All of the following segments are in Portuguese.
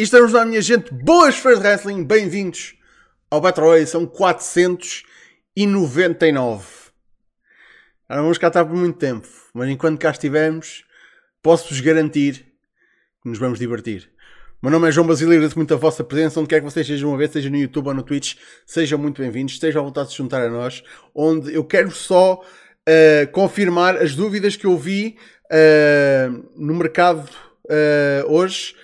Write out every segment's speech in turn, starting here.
E estamos lá, minha gente, boas fãs de wrestling, bem-vindos ao Battle Royale, são 499. Já não vamos cá estar por muito tempo, mas enquanto cá estivermos, posso-vos garantir que nos vamos divertir. O meu nome é João Basílio, agradeço muito a vossa presença, onde quer que vocês estejam a ver, seja no YouTube ou no Twitch, sejam muito bem-vindos, estejam à vontade de se juntar a nós, onde eu quero só uh, confirmar as dúvidas que eu vi uh, no mercado uh, hoje.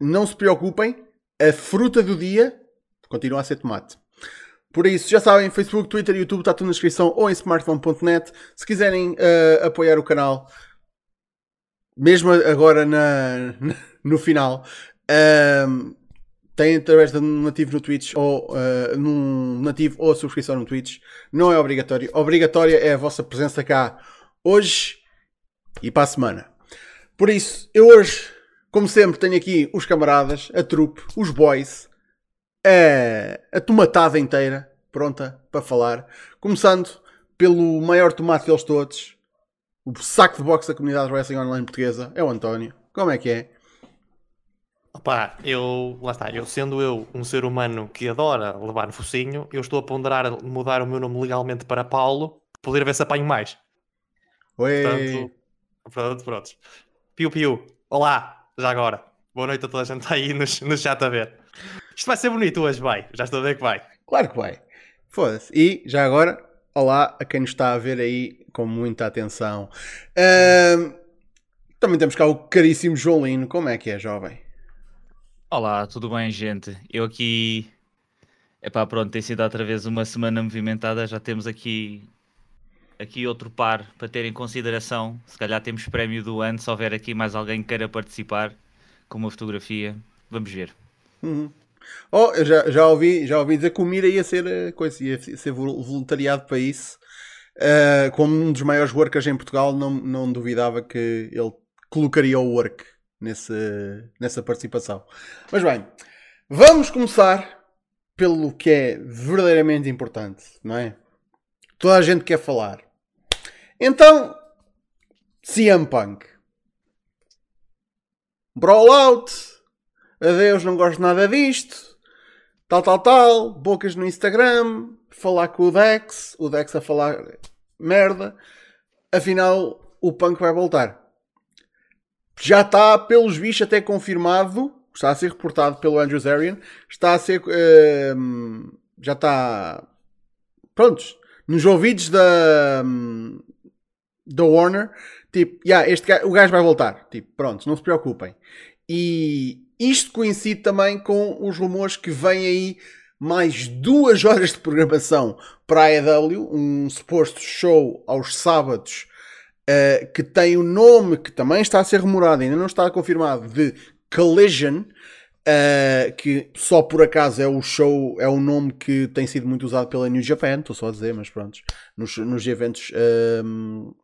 Não se preocupem, a fruta do dia continua a ser tomate. Por isso, já sabem, Facebook, Twitter, YouTube, está tudo na descrição ou em smartphone.net. Se quiserem apoiar o canal, mesmo agora na, no final, um, tem através de um nativo no Twitch ou uh, num nativo ou subscrição no Twitch. Não é obrigatório. Obrigatória é a vossa presença cá hoje e para a semana. Por isso, eu hoje, como sempre, tenho aqui os camaradas, a trupe, os boys, a, a tomatada inteira pronta para falar. Começando pelo maior tomate deles todos, o saco de boxe da comunidade wrestling online portuguesa, é o António. Como é que é? Opa, eu, lá está, eu sendo eu um ser humano que adora levar no focinho, eu estou a ponderar mudar o meu nome legalmente para Paulo, poder ver se apanho mais. Oi. Portanto, pronto, pronto. Piu Piu, olá, já agora. Boa noite a toda a gente aí no, no chat a ver. Isto vai ser bonito hoje, vai. Já estou a ver que vai. Claro que vai. Foda-se. E, já agora, olá a quem nos está a ver aí com muita atenção. Uh, também temos cá o caríssimo João Lino. Como é que é, jovem? Olá, tudo bem, gente? Eu aqui. Epá, pronto, tem sido outra vez uma semana movimentada. Já temos aqui aqui outro par para ter em consideração. Se calhar temos prémio do ano. Se houver aqui mais alguém que queira participar com uma fotografia, vamos ver. Uhum. Oh, eu já, já, ouvi, já ouvi dizer que o Mira ia ser, eh, coisa, ia ser voluntariado para isso. Uh, como um dos maiores workers em Portugal, não, não duvidava que ele colocaria o work nesse, nessa participação. Mas bem, vamos começar pelo que é verdadeiramente importante, não é? Toda a gente quer falar. Então, CM Punk. Brawlout. Adeus, não gosto nada disto. Tal, tal, tal. Bocas no Instagram. Falar com o Dex. O Dex a falar merda. Afinal, o Punk vai voltar já está, pelos bichos, até confirmado. Está a ser reportado pelo Andrew Zarian. Está a ser. Uh, já está. Prontos. Nos ouvidos da. Da Warner. Tipo, yeah, este gajo, o gajo vai voltar. Tipo, pronto, não se preocupem. E isto coincide também com os rumores que vêm aí mais duas horas de programação para a AEW, um suposto show aos sábados uh, que tem o nome que também está a ser remorado, ainda não está confirmado, de Collision, uh, que só por acaso é o show, é o nome que tem sido muito usado pela New Japan, estou só a dizer, mas pronto, nos, nos eventos um, ehm,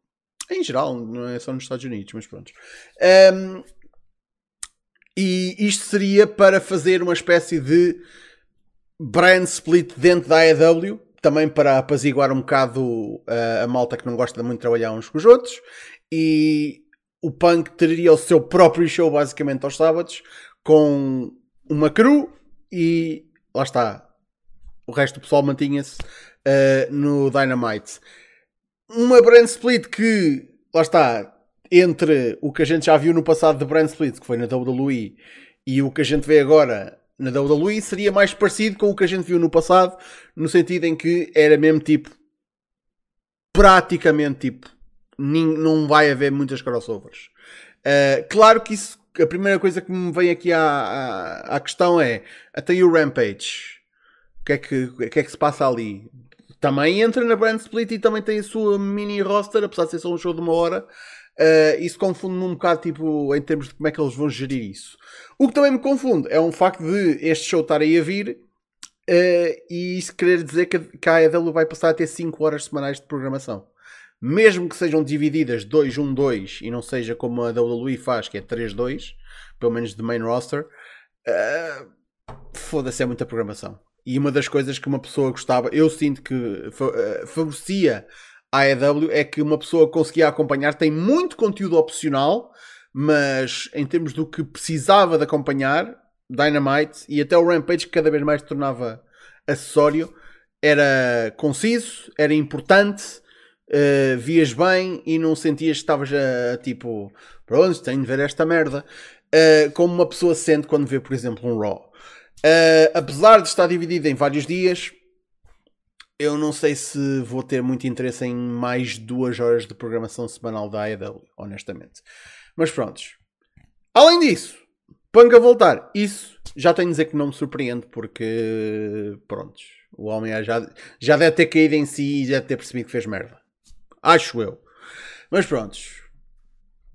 em geral, não é só nos Estados Unidos, mas pronto. Um, ehm, e isto seria para fazer uma espécie de brand split dentro da AEW, também para apaziguar um bocado uh, a malta que não gosta muito de trabalhar uns com os outros. E o Punk teria o seu próprio show basicamente aos sábados com uma crew e lá está. O resto do pessoal mantinha-se uh, no Dynamite. Uma brand split que, lá está, entre o que a gente já viu no passado de brand split, que foi na WWE, e o que a gente vê agora na WWE seria mais parecido com o que a gente viu no passado, no sentido em que era mesmo tipo praticamente tipo não vai haver muitas crossovers. Uh, claro que isso, a primeira coisa que me vem aqui à, à, à questão é até o Rampage. O que, é que, o que é que se passa ali? Também entra na Brand Split e também tem a sua mini roster, apesar de ser só um show de uma hora. Uh, isso confunde-me um bocado tipo, em termos de como é que eles vão gerir isso. O que também me confunde é um facto de este show estar aí a vir uh, e isso querer dizer que, que a AEW vai passar a ter 5 horas semanais de programação. Mesmo que sejam divididas 2-1-2 e não seja como a WWE faz, que é 3-2, pelo menos de main roster, uh, foda-se, é muita programação. E uma das coisas que uma pessoa gostava, eu sinto que favorecia a AEW é que uma pessoa conseguia acompanhar, tem muito conteúdo opcional, mas em termos do que precisava de acompanhar, Dynamite e até o Rampage, que cada vez mais se tornava acessório, era conciso, era importante, uh, vias bem e não sentias que estavas a, tipo, pronto, tenho de ver esta merda, uh, como uma pessoa sente quando vê, por exemplo, um Raw. Uh, apesar de estar dividido em vários dias, eu não sei se vou ter muito interesse em mais duas horas de programação semanal da AEW, honestamente. Mas prontos. Além disso, Punk a voltar. Isso já tenho de dizer que não me surpreende, porque prontos. O homem já, já deve ter caído em si e deve ter percebido que fez merda. Acho eu. Mas prontos.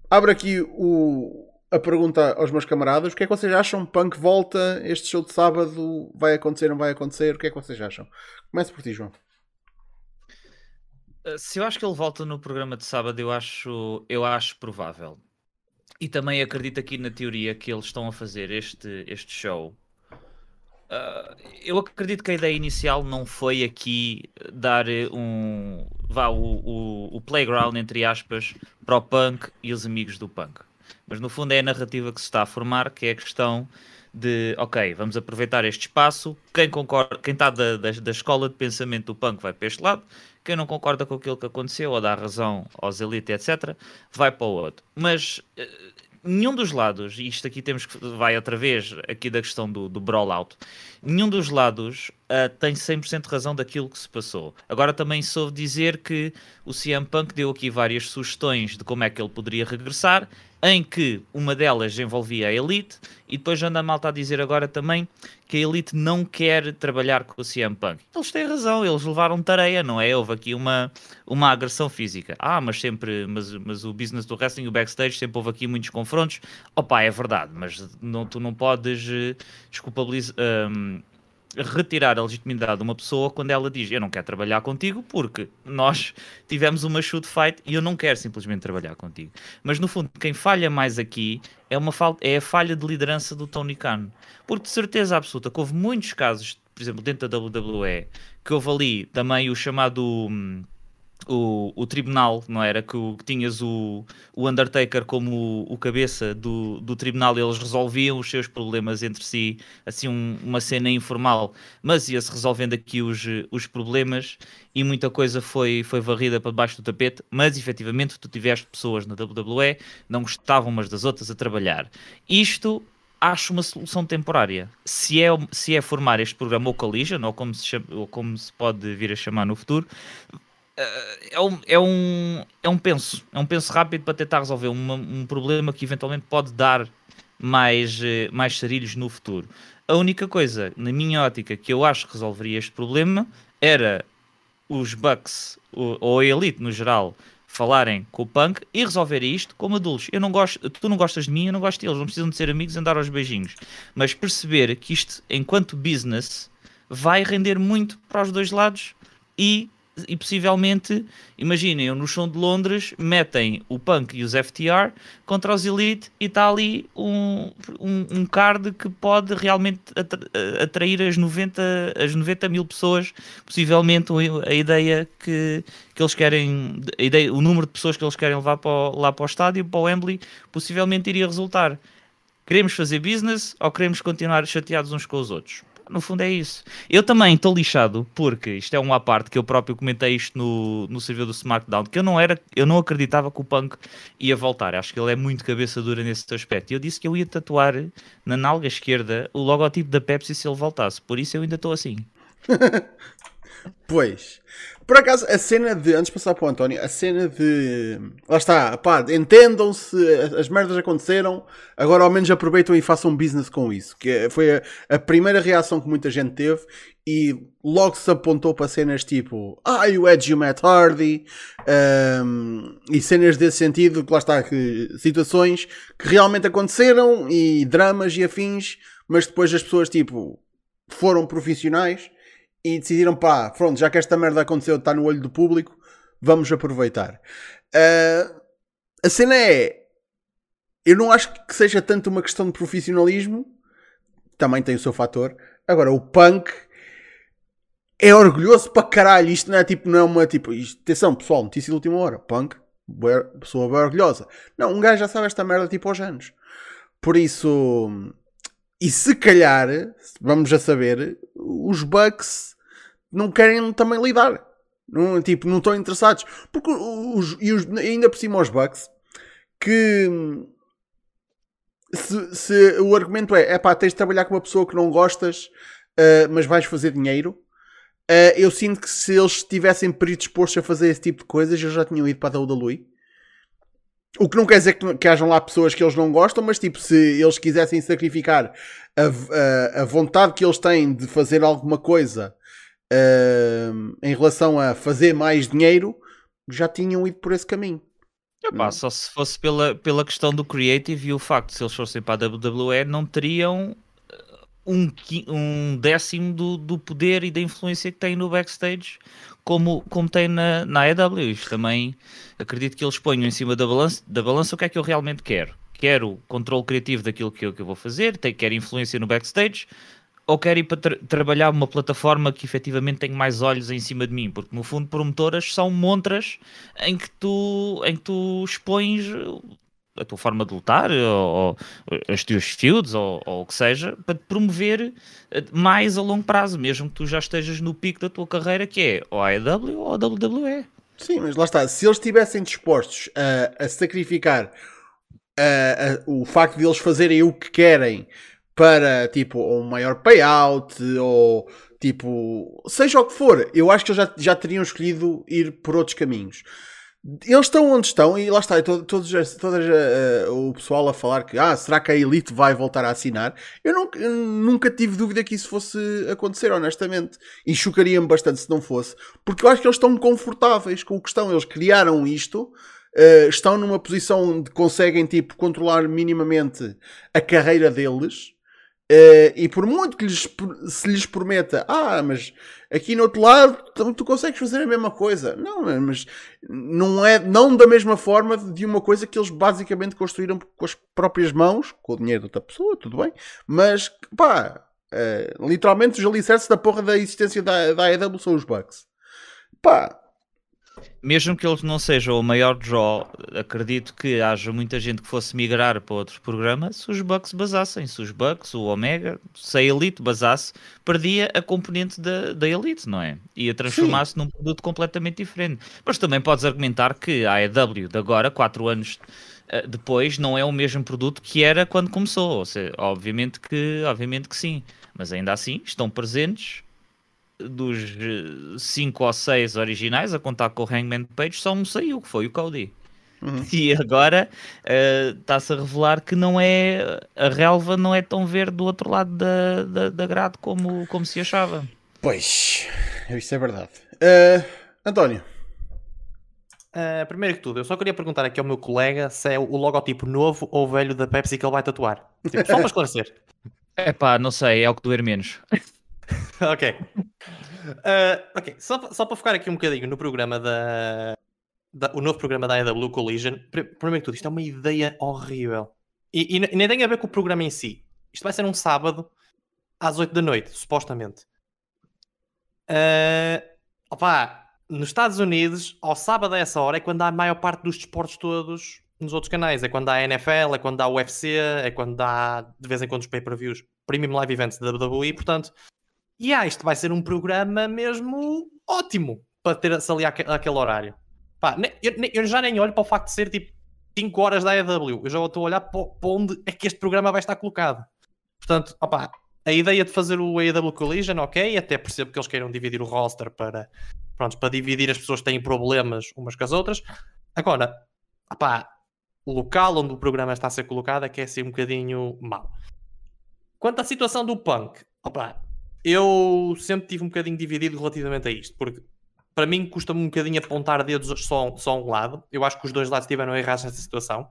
Abro aqui o, a pergunta aos meus camaradas: o que é que vocês acham? Punk volta, este show de sábado vai acontecer, não vai acontecer? O que é que vocês acham? Comece por ti, João. Uh, se eu acho que ele volta no programa de sábado, eu acho, eu acho provável. E também acredito aqui na teoria que eles estão a fazer este, este show. Uh, eu acredito que a ideia inicial não foi aqui dar um vá, o, o, o playground entre aspas para o punk e os amigos do punk. Mas no fundo é a narrativa que se está a formar, que é a questão de ok, vamos aproveitar este espaço. Quem concorda, quem está da, da, da, escola de pensamento do punk vai para este lado, quem não concorda com aquilo que aconteceu ou dá razão aos elite, etc., vai para o outro. Mas uh, nenhum dos lados, e isto aqui temos que vai outra vez aqui da questão do, do brawl out, nenhum dos lados uh, tem 100% razão daquilo que se passou. Agora também soube dizer que o CM Punk deu aqui várias sugestões de como é que ele poderia regressar em que uma delas envolvia a Elite, e depois anda a malta a dizer agora também que a Elite não quer trabalhar com o CM Punk. Eles têm razão, eles levaram tareia, não é? Houve aqui uma, uma agressão física. Ah, mas sempre, mas, mas o business do wrestling, o backstage, sempre houve aqui muitos confrontos. Opa, é verdade, mas não, tu não podes uh, desculpabilizar. Um, retirar a legitimidade de uma pessoa quando ela diz eu não quero trabalhar contigo porque nós tivemos uma shoot fight e eu não quero simplesmente trabalhar contigo. Mas no fundo, quem falha mais aqui é, uma falha, é a falha de liderança do Tony Khan. Porque de certeza absoluta que houve muitos casos, por exemplo, dentro da WWE, que houve ali também o chamado. Hum, o, o tribunal, não era? Que, que tinhas o, o Undertaker como o, o, cabeça do, do tribunal, eles resolviam os seus problemas entre si, assim, um, uma cena informal, mas ia-se resolvendo aqui os, os problemas e muita coisa foi, foi varrida para debaixo do tapete. Mas efetivamente, tu tiveste pessoas na WWE, não gostavam umas das outras a trabalhar. Isto acho uma solução temporária. Se é, se é formar este programa, ou Collision, ou como, se chama, ou como se pode vir a chamar no futuro, é um, é, um, é um penso, é um penso rápido para tentar resolver um problema que eventualmente pode dar mais, eh, mais sarilhos no futuro. A única coisa, na minha ótica, que eu acho que resolveria este problema era os Bucks ou a Elite no geral falarem com o Punk e resolver isto como adultos. Eu não gosto, tu não gostas de mim, eu não gosto deles, não precisam de ser amigos e andar aos beijinhos. Mas perceber que isto, enquanto business, vai render muito para os dois lados e e possivelmente, imaginem, no chão de Londres metem o Punk e os FTR contra os Elite e está ali um, um, um, card que pode realmente atrair as 90, as 90 mil pessoas, possivelmente a ideia que, que eles querem, a ideia, o número de pessoas que eles querem levar para o, lá para o estádio, para o Wembley, possivelmente iria resultar. Queremos fazer business ou queremos continuar chateados uns com os outros? No fundo é isso. Eu também estou lixado, porque isto é uma parte que eu próprio comentei isto no, no servidor do SmackDown, que eu não era, eu não acreditava que o Punk ia voltar. Acho que ele é muito cabeça dura nesse aspecto. Eu disse que eu ia tatuar na nalga esquerda o logotipo da Pepsi se ele voltasse. Por isso eu ainda estou assim. pois. Por acaso, a cena de. Antes de passar para o António, a cena de. Lá está, pá, entendam-se, as merdas aconteceram, agora ao menos aproveitam e façam business com isso. Que foi a, a primeira reação que muita gente teve e logo se apontou para cenas tipo. Ah, o Edge o Matt Hardy, um, e cenas desse sentido, que lá está, que, situações que realmente aconteceram e dramas e afins, mas depois as pessoas, tipo, foram profissionais e decidiram, pá, pronto, já que esta merda aconteceu, está no olho do público, vamos aproveitar. Uh, a cena é. Eu não acho que seja tanto uma questão de profissionalismo, também tem o seu fator. Agora, o punk é orgulhoso para caralho. Isto não é tipo, não é uma tipo. Isto, atenção, pessoal, notícia de última hora. Punk, pessoa bem orgulhosa. Não, um gajo já sabe esta merda tipo aos anos. Por isso, E se calhar, vamos a saber, os Bucks não querem também lidar. Não, tipo, não estão interessados. Porque os, e os, ainda por cima os Bucks, que se, se o argumento é, é pá, tens de trabalhar com uma pessoa que não gostas, uh, mas vais fazer dinheiro. Uh, eu sinto que se eles estivessem predispostos a fazer esse tipo de coisas, eu já tinham ido para a WWE. O que não quer dizer que, que hajam lá pessoas que eles não gostam, mas tipo, se eles quisessem sacrificar a, a, a vontade que eles têm de fazer alguma coisa uh, em relação a fazer mais dinheiro, já tinham ido por esse caminho. Epá, só se fosse pela, pela questão do creative e o facto de se eles fossem para a WWE não teriam eh, um, um décimo do, do poder e da influência que têm no backstage como, como tem na, na AEW. Isto também acredito que eles ponham em cima da balança, da balança o que é que eu realmente quero. Quero controle criativo daquilo que eu, que eu vou fazer, quero influência no backstage, ou quero ir para tra trabalhar uma plataforma que efetivamente tem mais olhos em cima de mim, porque no fundo promotoras são montras em que tu, em que tu expões a tua forma de lutar, ou, ou os teus feuds, ou, ou, o que seja, para te promover mais a longo prazo, mesmo que tu já estejas no pico da tua carreira, que é ou a AEW ou a WWE. Sim, mas lá está, se eles estivessem dispostos a, a sacrificar a, a, o facto de eles fazerem o que querem para tipo um maior payout ou tipo seja o que for, eu acho que eles já, já teriam escolhido ir por outros caminhos. Eles estão onde estão e lá está, todo, todos, todo, uh, o pessoal a falar que ah, será que a Elite vai voltar a assinar? Eu nunca, nunca tive dúvida que isso fosse acontecer, honestamente. E chocaria-me bastante se não fosse, porque eu acho que eles estão confortáveis com o que estão. Eles criaram isto uh, estão numa posição onde conseguem tipo, controlar minimamente a carreira deles. Uh, e por muito que lhes, se lhes prometa, ah, mas aqui no outro lado tu, tu, consegues fazer a mesma coisa. Não, mas não é não da mesma forma de uma coisa que eles basicamente construíram com as próprias mãos, com o dinheiro de outra pessoa, tudo bem, mas pá, uh, literalmente os alicerces da porra da existência da, da AEW são os Bucks. Pá, mesmo que eles não sejam o maior draw, acredito que haja muita gente que fosse migrar para outro programa se os Bucks basassem. Se os Bucks, o Omega, se a Elite basasse, perdia a componente da, da Elite, não é? Ia transformar-se num produto completamente diferente. Mas também podes argumentar que a AEW de agora, 4 anos eh, depois, não é o mesmo produto que era quando começou. Ou seja, obviamente que, obviamente que sim. Mas ainda assim, estão presentes dos 5 ou 6 originais, a contar com o Hangman Page, só um saiu, que foi o Cody. Uhum. E agora uh, está-se a revelar que não é a relva não é tão verde do outro lado da, da, da grade como, como se achava. Pois, isso é verdade. Uh, António. Uh, primeiro que tudo, eu só queria perguntar aqui ao meu colega se é o logotipo novo ou velho da Pepsi que ele vai tatuar. Tipo, só para esclarecer. É pá, não sei, é o que doer menos. ok. Uh, ok, só, só para focar aqui um bocadinho no programa da, da o novo programa da AEW Collision. Primeiro que tudo, isto é uma ideia horrível. E, e, nem tem a ver com o programa em si. Isto vai ser um sábado às 8 da noite, supostamente. Uh, opa, nos Estados Unidos, ao sábado a essa hora é quando há a maior parte dos desportos todos nos outros canais. É quando há NFL, é quando há UFC, é quando há de vez em quando os pay-per-views, premium live events da WWE. Portanto, e ah, isto vai ser um programa mesmo ótimo para ter-se ali aquele horário. Pá, eu, eu, já nem olho para o facto de ser tipo 5 horas da AEW. Eu já estou a olhar para, onde é que este programa vai estar colocado. Portanto, opá, a ideia de fazer o AEW Collision, ok, até percebo que eles queiram dividir o roster para, pronto, para dividir as pessoas que têm problemas umas com as outras. Agora, opá, o local onde o programa está a ser colocado é que é assim um bocadinho mau. Quanto à situação do punk, opá, eu sempre tive um bocadinho dividido relativamente a isto, porque para mim custa-me um bocadinho apontar dedos só, só um lado. Eu acho que os dois lados estiveram errados nessa situação.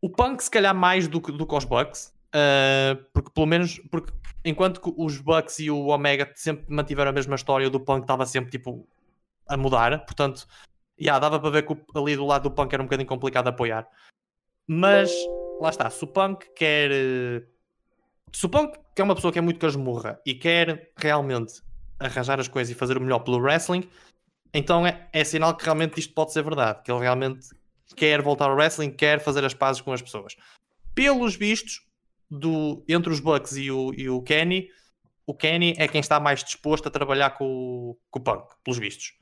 O Punk, se calhar, mais do que, do que os Bucks, uh, porque pelo menos, porque enquanto que os Bucks e o Omega sempre mantiveram a mesma história, o do Punk estava sempre tipo a mudar, portanto, yeah, dava para ver que ali do lado do Punk era um bocadinho complicado apoiar. Mas lá está, se o Punk quer suponho que é uma pessoa que é muito casmurra e quer realmente arranjar as coisas e fazer o melhor pelo wrestling, então é, é sinal que realmente isto pode ser verdade, que ele realmente quer voltar ao wrestling, quer fazer as pazes com as pessoas. Pelos vistos, do, entre os Bucks e o, e o Kenny, o Kenny é quem está mais disposto a trabalhar com, o- com o Punk, pelos vistos.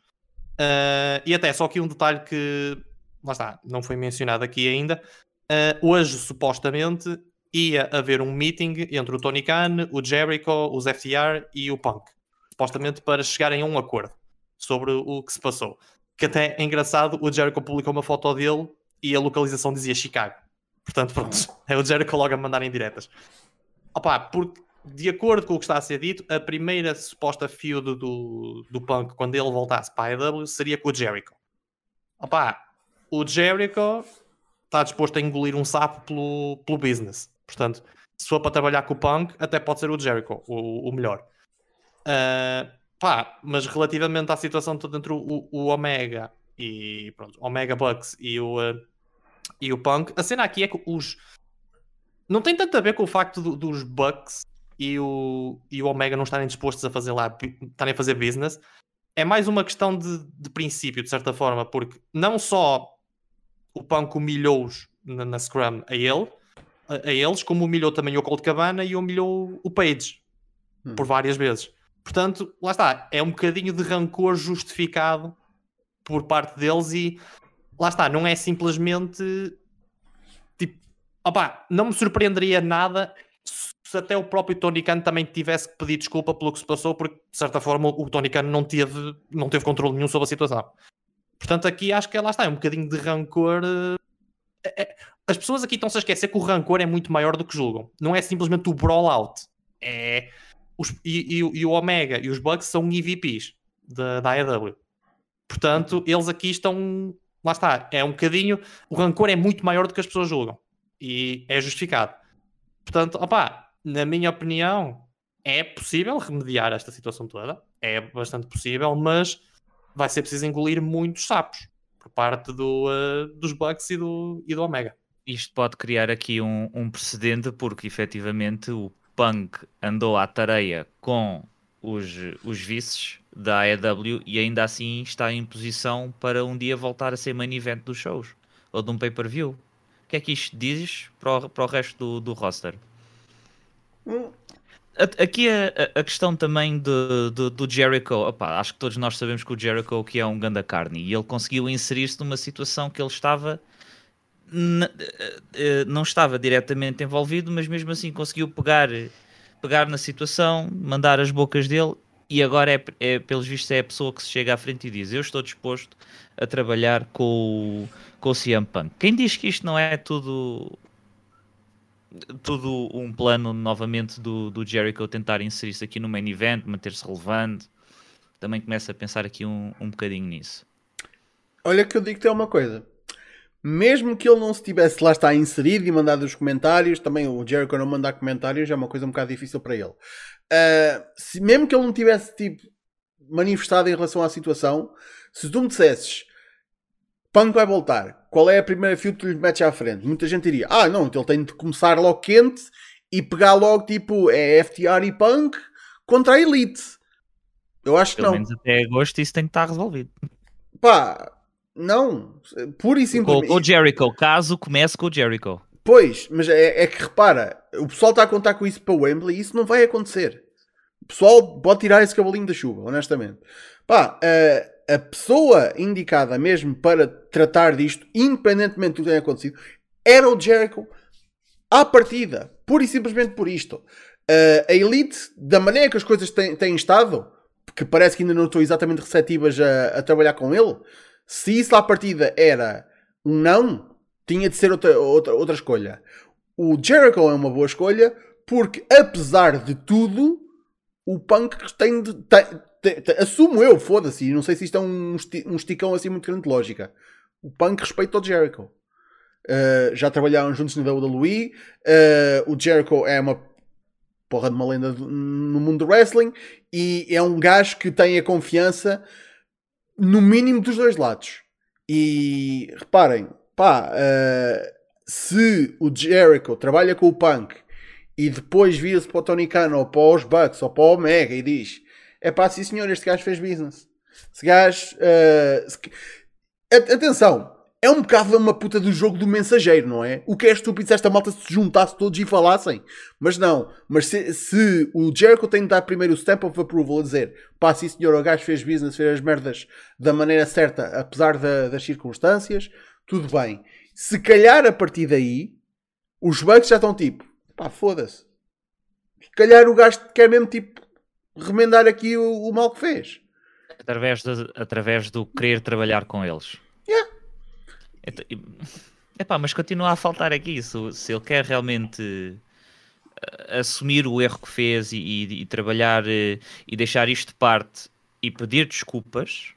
Uh, e até só aqui um detalhe que lá está, não foi mencionado aqui ainda. Uh, hoje, supostamente, ia haver um meeting entre o Tony Khan, o Jericho, os FTR e o Punk. Supostamente para chegarem a um acordo sobre o que se passou. Que até é engraçado, o Jericho publicou uma foto dele e a localização dizia Chicago. Portanto, pronto, é o Jericho logo a mandar em diretas. Opa, porque de acordo com o que está a ser dito, a primeira suposta feud do, do Punk quando ele voltasse para a AEW seria com o Jericho. Opa, o Jericho está disposto a engolir um sapo pelo, pelo business. Portanto, se for para trabalhar com o Punk, até pode ser o Jericho, o, o melhor. Uh, pá, mas relativamente à situação toda entre o, o Omega e pronto, Omega Bucks e o, uh, e o Punk, a cena aqui é que os não tem tanto a ver com o facto do, dos Bucks e o, e o Omega não estarem dispostos a fazer lá, estarem a fazer business. É mais uma questão de, de princípio, de certa forma, porque não só o Punk humilhou-os na, na, Scrum a ele, a, a, eles, como humilhou também o Colt Cabana e humilhou o Page hum. por várias vezes. Portanto, lá está, é um bocadinho de rancor justificado por parte deles e lá está, não é simplesmente tipo, opá, não me surpreenderia nada se até o próprio Tony Khan também tivesse que pedir desculpa pelo que se passou, porque de certa forma o Tony Khan não teve, não teve controle nenhum sobre a situação. Portanto, aqui acho que lá está, é um bocadinho de rancor. É, é, as pessoas aqui estão-se a esquecer que o rancor é muito maior do que julgam. Não é simplesmente o brawl out. É, os, e, e, e, o Omega e os Bucks são EVPs da, da AEW. Portanto, eles aqui estão. Lá está, é um bocadinho. O rancor é muito maior do que as pessoas julgam. E é justificado. Portanto, opá, na minha opinião, é possível remediar esta situação toda. É bastante possível, mas vai ser preciso engolir muitos sapos por parte do, uh, dos Bucks e do, e do Omega. Isto pode criar aqui um, um precedente, porque efetivamente o Punk andou à tareia com os, os vices da AEW e ainda assim está em posição para um dia voltar a ser main event dos shows ou de um pay-per-view. O que é que isto diz para o, para o resto do, do roster? Hum, Aqui a, a, questão também do Jericho, opa, acho que todos nós sabemos que o Jericho que é um ganda carne e ele conseguiu inserir-se numa situação que ele estava eh, eh, não estava diretamente envolvido, mas mesmo assim conseguiu pegar, pegar na situação, mandar as bocas dele e agora é, é pelos vistos é a pessoa que se chega à frente e diz eu estou disposto a trabalhar com o, com o CM Punk. Quem diz que isto não é tudo tudo um plano novamente do, do Jericho tentar inserir-se aqui no main event, manter-se relevante. Também começa a pensar aqui um, um bocadinho nisso. Olha que eu digo-te uma coisa. Mesmo que ele não se tivesse lá está inserido e mandado os comentários, também o Jericho não mandar comentários é uma coisa um bocado difícil para ele. Uh, se, mesmo que ele não tivesse tipo, manifestado em relação à situação, se tu me dissesses Punk vai voltar. Qual é a primeira feud que lhe metes à frente? Muita gente diria: Ah, não, então ele tem de começar logo quente e pegar logo tipo é FTR e Punk contra a Elite. Eu acho Pelo que não. Pelo menos até agosto isso tem que estar resolvido. Pá, não. Pura e simplesmente. Com, o Jericho, caso comece com o Jericho. Pois, mas é, é, que repara, o pessoal está a contar com isso para o Wembley e isso não vai acontecer. O pessoal pode tirar esse cavalinho da chuva, honestamente. Pá, uh, a pessoa indicada mesmo para tratar disto, independentemente do que tenha acontecido, era o Jericho à partida. Pura e simplesmente por isto. Uh, a Elite, da maneira que as coisas têm, têm estado, que parece que ainda não estou exatamente receptivas a, a, trabalhar com ele, se isso à partida era um não, tinha de ser outra, outra, outra escolha. O Jericho é uma boa escolha porque, apesar de tudo, o Punk tem de, tem, te, te, assumo eu, foda-se, não sei se isto é um, um esticão assim muito grande de lógica. O Punk respeita o Jericho. Uh, já trabalharam juntos na WWE. Uh, o Jericho é uma porra de uma lenda no mundo do wrestling e é um gajo que tem a confiança no mínimo dos dois lados. E reparem, pá, uh, se o Jericho trabalha com o Punk e depois vira-se para o Tony Khan ou para os Bucks ou para o Omega e diz é pá, sim senhor, este gajo fez business. Esse gajo. Uh, se... Atenção, é um bocado uma puta do jogo do mensageiro, não é? O que é estúpido se esta malta se juntasse todos e falassem. Mas não. Mas se, se o Jericho tem de dar primeiro o stamp of approval a dizer pá, sim senhor, o gajo fez business, fez as merdas da maneira certa, apesar da- das circunstâncias, tudo bem. Se calhar a partir daí, os bugs já estão tipo, pá, foda-se. Se calhar o gajo quer mesmo tipo remendar aqui o, o mal que fez. através, de- através do querer trabalhar com eles. Yeah. E- epá, mas continua a faltar aqui. Se, se ele quer realmente eh, assumir o erro que fez e, e- e trabalhar eh, e deixar isto de parte e pedir desculpas,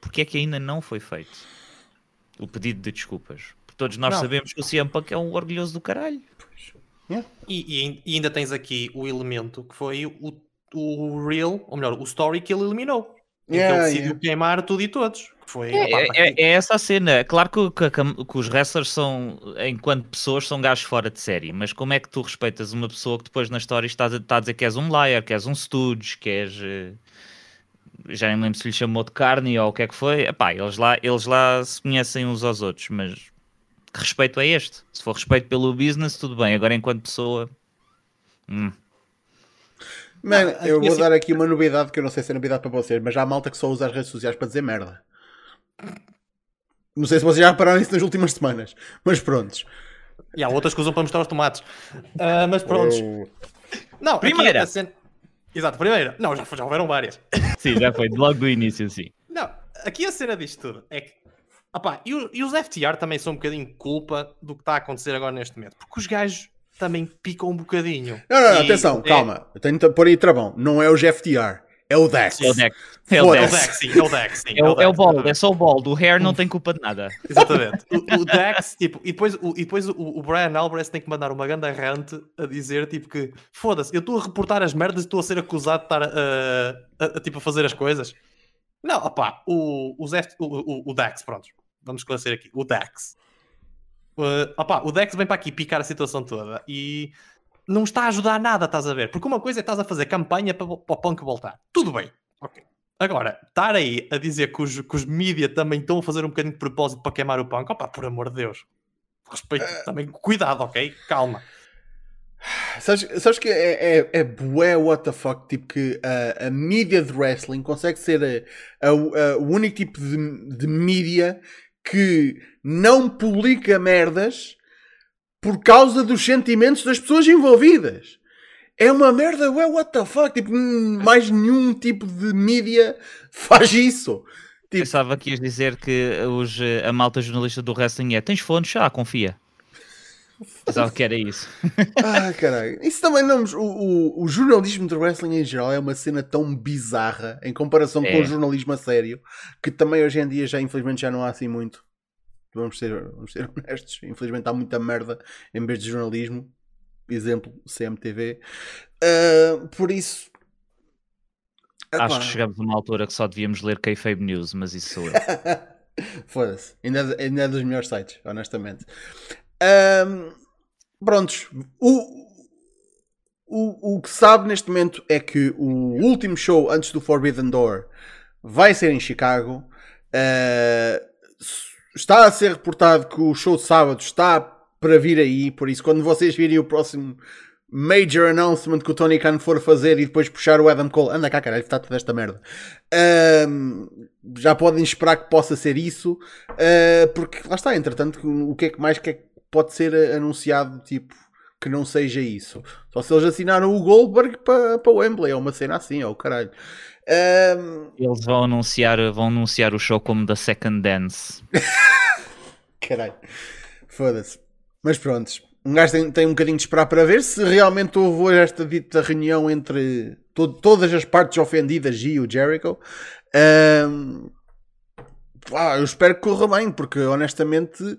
porque é que ainda não foi feito o pedido de desculpas? Porque todos nós Não. sabemos que o CM Punk é um orgulhoso do caralho. E, e- e ainda tens aqui o elemento que foi o, o real, ou melhor, o story que ele eliminou. Yeah, ele decidiu yeah. queimar tudo e todos. Foi, É, é- é essa a cena. Claro que, que- que- os wrestlers são, enquanto pessoas, são gajos fora de série. Mas como é que tu respeitas uma pessoa que depois na história está a, está a dizer que és um liar, que és um stooge, que és. eh, Já nem lembro se lhe chamou de carne ou o que é que foi. Epá, eles lá, eles lá se conhecem uns aos outros, mas que respeito é este? Se for respeito pelo business, tudo bem. Agora, enquanto pessoa. hum. Mano, Não, eu aqui vou assim- dar aqui uma novidade que eu não sei se é novidade para vocês, mas há malta que só usa as redes sociais para dizer merda. Não sei se vocês já repararam isso nas últimas semanas, mas prontos. E há outras que usam para mostrar os tomates. Ah, mas pronto. Eu- Não, Primeira. cena- Exato, primeira. Não, já, já houveram várias. Sim, já foi, logo do início, sim. Não, aqui a cena disto tudo é que. Opá, e, e os FTR também são um bocadinho culpa do que está a acontecer agora neste momento. Porque os gajos também picam um bocadinho. Não, não, não, E atenção, é- calma. Eu tenho de pôr aí travão. Não é o GFTR, é o Dex. É o Dex. É o É o Dex. Dex, sim, é o Dex, sim. É o, é o Dex, bald, é só o bald. O hair não tem culpa de nada. Exatamente. O, o Dex, tipo, e depois, o, e depois o, o Brian Alvarez tem que mandar uma grande rant a dizer, tipo, que foda-se, eu estou a reportar as merdas e estou a ser acusado de estar a, a- a- tipo, a fazer as coisas. Não, opá, o, F- o, o, o Dex, pronto, vamos esclarecer aqui. O Dex. Uh, opá, o Dex vem para aqui picar a situação toda e não está a ajudar nada, estás a ver? Porque uma coisa é estás a fazer campanha para, para o punk voltar. Tudo bem, ok. Agora, estar aí a dizer que os, que os mídia também estão a fazer um bocadinho de propósito para queimar o punk, opá, por amor de Deus. Respeito também, cuidado, ok? Calma. Sabes, sabes que é, é, é bué what the fuck, tipo que a, a mídia de wrestling consegue ser a- a- a- o único tipo de, de mídia que não publica merdas por causa dos sentimentos das pessoas envolvidas. É uma merda, ué, what the fuck, tipo, mais nenhum tipo de mídia faz isso. Tipo, Pensava que ias dizer que os, eh, a malta jornalista do wrestling é tens fones? Ah, confia. Pensava que era isso. Ah, caralho. Isso também não. O, o, o jornalismo de wrestling em geral é uma cena tão bizarra em comparação com É. o jornalismo a sério que também hoje em dia já infelizmente já não há assim muito. Vamos ser, vamos ser honestos. Infelizmente há muita merda em vez de jornalismo. Exemplo, CMTV. Ah, por isso. Acho que chegamos a uma altura que só devíamos ler Kayfabe News, mas isso sou eu. Foda-se. Ainda, é- ainda é dos melhores sites, honestamente. Ahm, prontos. O, o, o que sabe neste momento é que o último show antes do Forbidden Door vai ser em Chicago. S- está a ser reportado que o show de sábado está para vir aí. Por isso, quando vocês virem o próximo major announcement que o Tony Khan for fazer e depois puxar o Adam Cole, anda cá, caralho, está toda esta merda. Ahm, já podem esperar que possa ser isso, ah, porque lá está, entretanto, o que é que mais que é que pode ser anunciado, tipo, que não seja isso? Só se eles assinaram o Goldberg para pa o Wembley, é uma cena assim, é o caralho. Ahm, Eles vão anunciar, vão anunciar o show como The Second Dance. Caralho. Foda-se. Mas pronto. Um gajo tem, tem um bocadinho de esperar para ver se realmente houve esta dita reunião entre to- todas as partes ofendidas e o Jericho. Ahm, pá, eu espero que corra bem, porque honestamente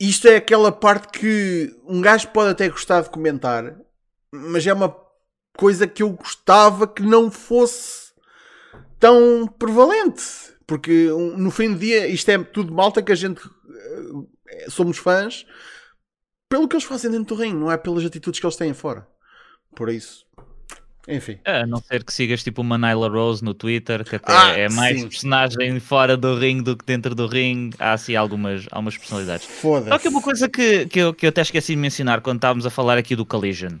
isto é aquela parte que um gajo pode até gostar de comentar, mas é uma coisa que eu gostava que não fosse tão prevalente. Porque no fim do dia isto é tudo malta que a gente eh, somos fãs pelo que eles fazem dentro do ringue, não é pelas atitudes que eles têm fora. Por isso, Enfim. A não ser que sigas tipo uma Nyla Rose no Twitter, que até Ah, é mais sim. personagem fora do ringue do que dentro do ringue. Há assim algumas, algumas personalidades. Foda-se. Só que uma coisa que, que, eu, que eu até esqueci de mencionar quando estávamos a falar aqui do Collision.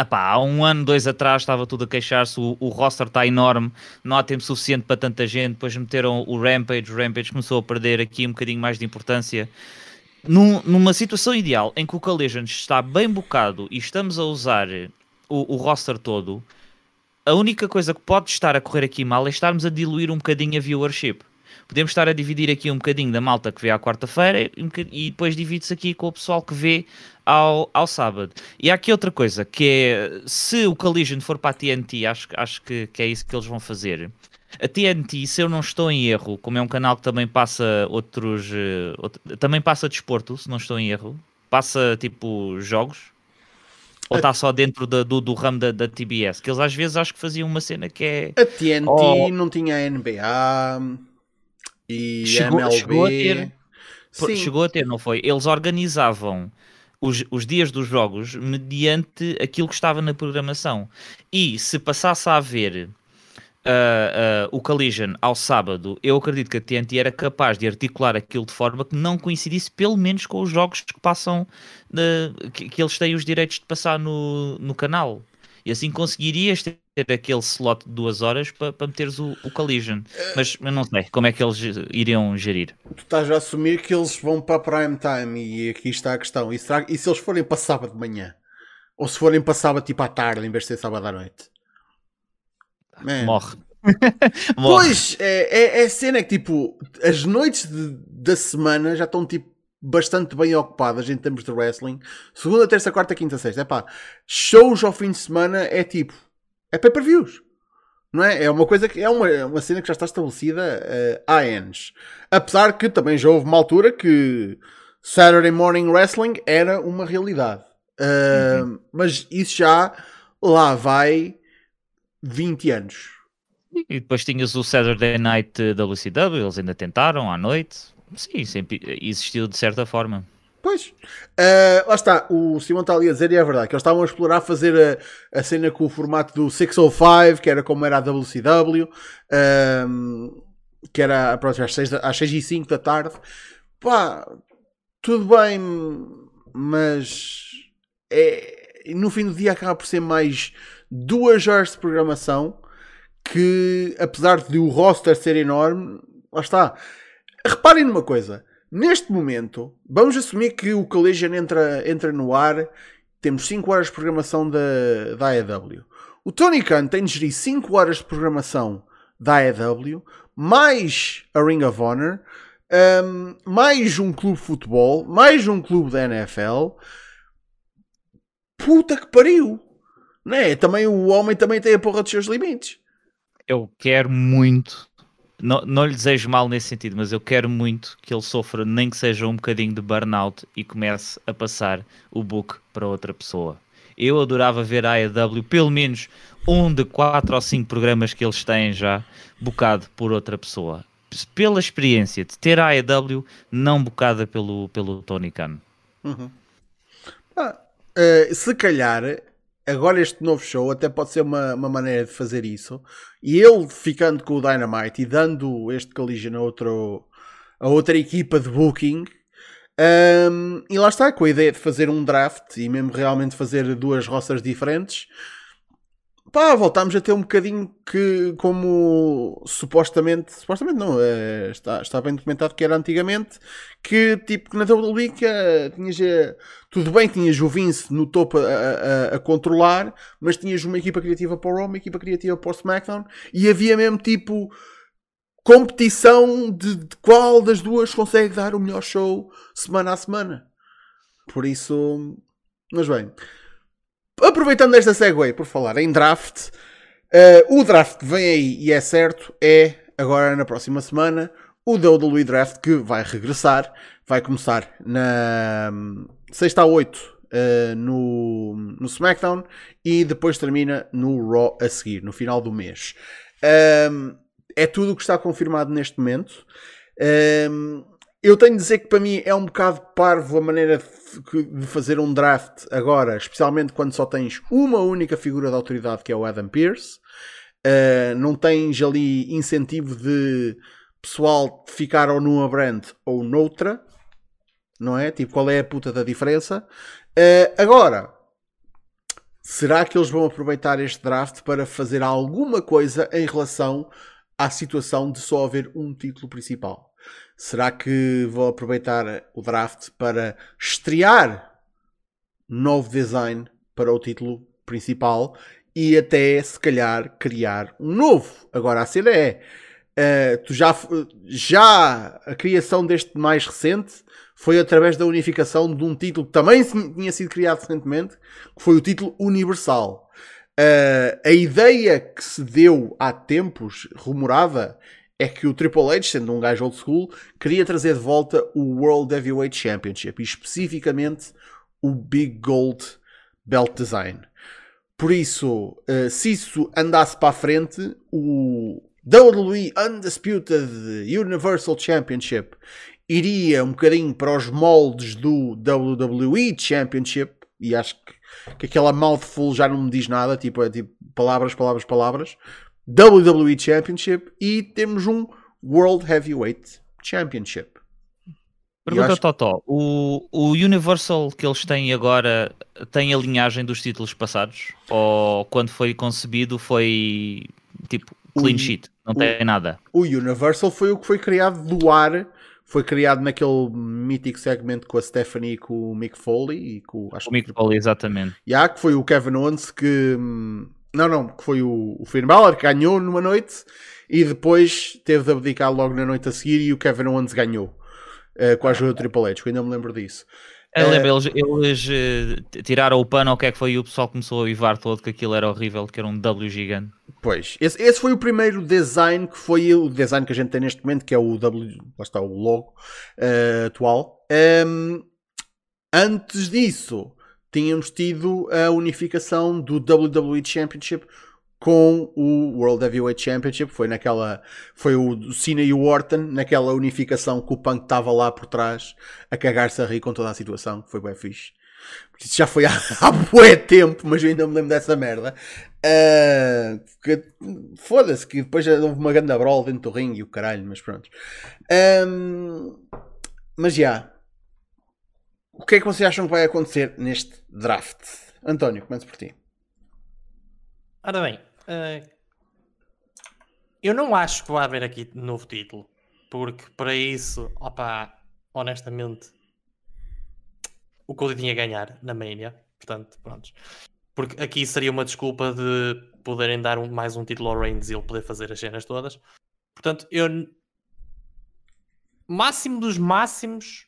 Epá, há um ano, dois atrás, estava tudo a queixar-se, o, o roster está enorme, não há tempo suficiente para tanta gente, depois meteram o Rampage, o Rampage começou a perder aqui um bocadinho mais de importância. Num- numa situação ideal em que o Collision está bem bocado e estamos a usar o, o roster todo, a única coisa que pode estar a correr aqui mal é estarmos a diluir um bocadinho a viewership. Podemos estar a dividir aqui um bocadinho da malta que vê à quarta-feira e depois divide-se aqui com o pessoal que vê ao, ao sábado. E há aqui outra coisa, que é, se o Collision for para a TNT, acho, acho que, que é isso que eles vão fazer. A TNT, se eu não estou em erro, como é um canal que também passa outros... eh, out- também passa desporto, se não estou em erro. Passa, tipo, jogos. Ou está só dentro da- do, do ramo da, da TBS? Que eles às vezes acho que faziam uma cena que é... A TNT Oh. não tinha a NBA e Chegou- a MLB. chegou a ter. Sim. Chegou a ter, não foi? Eles organizavam os, os dias dos jogos mediante aquilo que estava na programação. E se passasse a haver ah, ah, o Collision ao sábado, eu acredito que a TNT era capaz de articular aquilo de forma que não coincidisse pelo menos com os jogos que passam, na- que, que eles têm os direitos de passar no, no canal. E assim conseguirias ter aquele slot de duas horas para meteres o, o Collision. Mas eu não sei como é que eles iriam gerir. Tu estás a assumir que eles vão para prime time e aqui está a questão. E, será- e se eles forem para sábado de manhã? Ou se forem para sábado tipo à tarde em vez de ser sábado à noite? Man. Morre. Morre. Pois, é, é, é cena que tipo, as noites de- da semana já estão tipo bastante bem ocupadas em termos de wrestling. Segunda, terça, quarta, quinta, sexta. É pá, shows ao fim de semana é tipo, é pay-per-views. Não é? É uma coisa que é uma, é uma cena que já está estabelecida eh, há anos. Apesar que também já houve uma altura que Saturday Morning Wrestling era uma realidade. Ah, Mas isso já lá vai 20 anos. E depois tinhas o Saturday Night WCW, eles ainda tentaram à noite. Sim, sempre existiu de certa forma. Pois, Ah, lá está, o Simão está ali a dizer, e é verdade, que eles estavam a explorar fazer a, a cena com o formato do 605, que era como era a WCW, ahm, que era pronto, às 6, da- às 6 e 5 da tarde. Pá, tudo bem, mas é, no fim do dia acaba por ser mais duas horas de programação que, apesar de o roster ser enorme, lá está. Reparem numa coisa. Neste momento, vamos assumir que o Collision entra, entra no ar. Temos 5 horas de programação da, da AEW. O Tony Khan tem de gerir 5 horas de programação da AEW, mais a Ring of Honor, um, mais um clube de futebol, mais um clube da NFL. Puta que pariu! Não é? Também o homem também tem a porra dos seus limites. Eu quero muito, não, não lhe desejo mal nesse sentido, mas eu quero muito que ele sofra, nem que seja um bocadinho de burnout e comece a passar o book para outra pessoa. Eu adorava ver a AEW, pelo menos um de quatro ou cinco programas que eles têm já, bocado por outra pessoa. Pela experiência de ter a AEW não bocada pelo, pelo Tony Khan. Ah, eh, se calhar, agora este novo show até pode ser uma, uma maneira de fazer isso. E ele ficando com o Dynamite e dando este Collision a, outro, a outra equipa de booking. ahm, e lá está, com a ideia de fazer um draft e mesmo realmente fazer duas rosters diferentes. Pá, voltámos a ter um bocadinho que, como supostamente, supostamente não, eh, está, está bem documentado que era antigamente, que tipo na WWE eh, tinhas, eh, tudo bem tinhas o Vince no topo a, a- a controlar, mas tinhas uma equipa criativa para o Raw, uma equipa criativa para o SmackDown, e havia mesmo tipo competição de, de qual das duas consegue dar o melhor show semana a semana. Por isso, mas bem, aproveitando esta segue por falar em draft, eh, o draft vem aí e é certo é agora na próxima semana o WWE Draft que vai regressar, vai começar na hum, sexta a 8 eh, no, no SmackDown e depois termina no Raw a seguir, no final do mês. Hum, é tudo o que está confirmado neste momento. Hum, Eu tenho de dizer que para mim é um bocado parvo a maneira de fazer um draft agora, especialmente quando só tens uma única figura de autoridade que é o Adam Pearce. Uh, não tens ali incentivo de pessoal ficar ou numa brand ou noutra, não é? Tipo, qual é a puta da diferença? Uh, agora, será que eles vão aproveitar este draft para fazer alguma coisa em relação à situação de só haver um título principal? Será que vão aproveitar o draft para estrear novo design para o título principal e até se calhar criar um novo? Agora a cena é. Uh, tu já, já a criação deste mais recente foi através da unificação de um título que também tinha sido criado recentemente, que foi o título Universal. Uh, a ideia que se deu há tempos, rumorada, é que o Triple H, sendo um gajo old school, queria trazer de volta o World Heavyweight Championship e especificamente o Big Gold Belt Design. Por isso, uh, se isso andasse para a frente, o WWE Undisputed Universal Championship iria um bocadinho para os moldes do WWE Championship e acho que, que aquela mouthful já não me diz nada, tipo, é tipo palavras, palavras, palavras. WWE Championship e temos um World Heavyweight Championship. Pergunta acho... Totó, o, o Universal que eles têm agora tem a linhagem dos títulos passados? Ou quando foi concebido foi tipo clean o, sheet, não o, tem nada? O Universal foi o que foi criado do ar, foi criado naquele mítico segmento com a Stephanie e com o Mick Foley e com acho o Mick Foley, exatamente. E há que foi o Kevin Owens que hum, não, não, que foi o, o Finn Balor que ganhou numa noite e depois teve de abdicar logo na noite a seguir e o Kevin Owens ganhou uh, com a ajuda do Triple H, que ainda me lembro disso. Eu lembro, eles, eles uh, tiraram o pano, o que é que foi? E o pessoal começou a uivar todo que aquilo era horrível, que era um W gigante. Pois, esse, esse, foi o primeiro design que foi o design que a gente tem neste momento, que é o W, lá está o logo uh, atual. Um, antes disso, tínhamos tido a unificação do WWE Championship com o World Heavyweight Championship. Foi naquela. Foi o Cena e o Orton, naquela unificação que o Punk estava lá por trás a cagar-se a rir com toda a situação. Foi bem fixe. Isso já foi há, há bué tempo, mas eu ainda me lembro dessa merda. Uh, Foda-se, que depois houve uma grande brawl dentro do ringue e o caralho, mas pronto. Um, mas já. O que é que vocês acham que vai acontecer neste draft? António, comece por ti. Ora bem, uh, eu não acho que vai haver aqui novo título, porque para isso, opa, honestamente, o Cody tinha a ganhar na Mania, portanto, pronto. Porque aqui seria uma desculpa de poderem dar um, mais um título ao Reigns e ele poder fazer as cenas todas. Portanto, eu. Máximo dos máximos,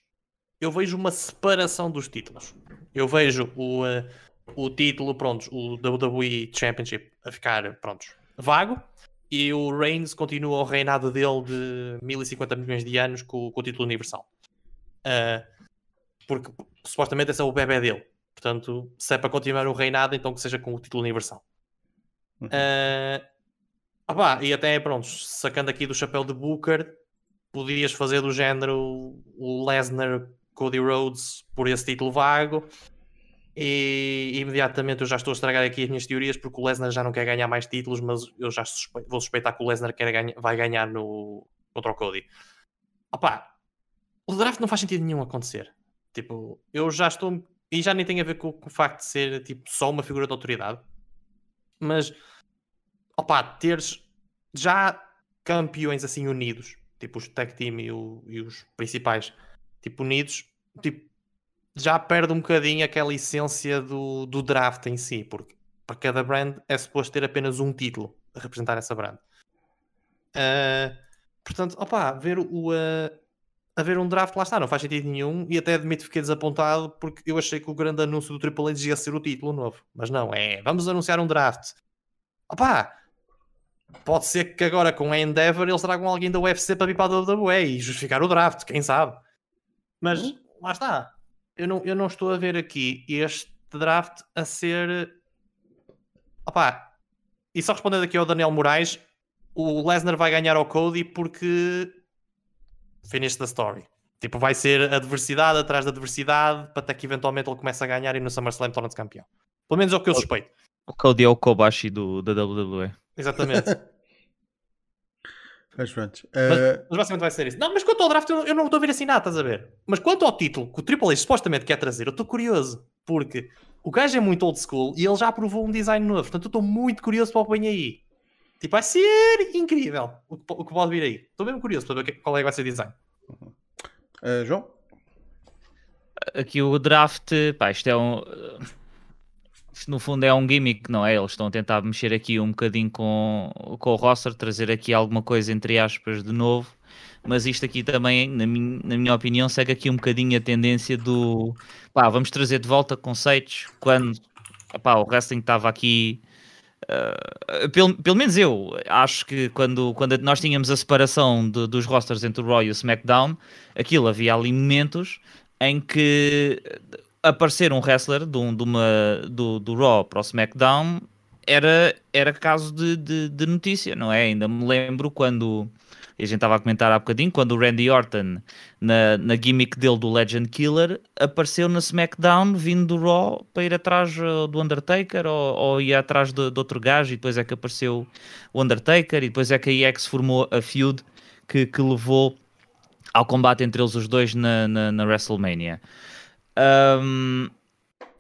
eu vejo uma separação dos títulos. Eu vejo o, uh, o título, pronto, o WWE Championship a ficar, pronto, vago. E o Reigns continua o reinado dele de 1050 milhões de anos com, com o título universal. Uh, porque supostamente esse é o bebê dele. Portanto, se é para continuar o reinado, então que seja com o título universal. Uhum. Uh, e até, pronto, sacando aqui do chapéu de Booker, podias fazer do género o Lesnar Cody Rhodes por esse título vago. E imediatamente eu já estou a estragar aqui as minhas teorias porque o Lesnar já não quer ganhar mais títulos, mas eu já suspe vou suspeitar que o Lesnar quer ganha vai ganhar no... contra o Cody. O draft não faz sentido nenhum acontecer. Tipo, eu já estou. E já nem tem a ver com, com o facto de ser tipo, só uma figura de autoridade. Mas, opa, teres já campeões assim unidos, tipo os tag team e, o, e os principais tipo, unidos, tipo, já perde um bocadinho aquela essência do, do draft em si, porque para cada brand é suposto ter apenas um título a representar essa brand. Uh, portanto, opa, ver o, uh, haver um draft lá está, não faz sentido nenhum e até admito que fiquei desapontado porque eu achei que o grande anúncio do Triple H ia ser o título novo, mas não, é vamos anunciar um draft. Opa, Pode ser que agora com a Endeavor eles tragam alguém da UFC para vir para a WWE e justificar o draft, quem sabe. Mas uhum. lá está. Eu não, eu não estou a ver aqui este draft a ser. Opá. E só respondendo aqui ao Daniel Moraes, o Lesnar vai ganhar ao Cody porque. Finish the story. Tipo, vai ser adversidade atrás de adversidade para até que eventualmente ele comece a ganhar e no SummerSlam torna-se campeão. Pelo menos é o que eu suspeito. O Cody é o Kobashi do, da WWE. Exatamente. Mas pronto. Mas, eh, mas basicamente vai ser isso. Não, mas quanto ao draft, eu, eu não estou a ver assim nada, estás a ver? Mas quanto ao título que o Triple H supostamente quer trazer, eu estou curioso. Porque o gajo é muito old school e ele já aprovou um design novo. Portanto, eu estou muito curioso para o que vem aí. Tipo, vai ser incrível o que, o que pode vir aí. Estou mesmo curioso para ver que- qual é que vai ser o design. eh, João? Aqui o draft, pá, isto é um. Isto no fundo é um gimmick, não é? Eles estão a tentar mexer aqui um bocadinho com, com o roster, trazer aqui alguma coisa entre aspas de novo, mas isto aqui também, na, min- na minha opinião, segue aqui um bocadinho a tendência do pá, vamos trazer de volta conceitos quando pá, o wrestling estava aqui. ah, pelo, pelo menos eu acho que quando, quando nós tínhamos a separação de- dos rosters entre o Raw e o SmackDown, aquilo havia ali momentos em que aparecer um wrestler de, um- de uma, do, do Raw para o SmackDown era, era caso de, de, de notícia, não é? Ainda me lembro quando a gente estava a comentar há bocadinho, quando o Randy Orton, na, na gimmick dele do Legend Killer, apareceu na SmackDown vindo do Raw para ir atrás uh, do Undertaker ou, ou ir atrás de, de outro gajo, e depois é que apareceu o Undertaker, e depois é que que se formou a feud que, que levou ao combate entre eles os dois na, na, na WrestleMania. Ahm,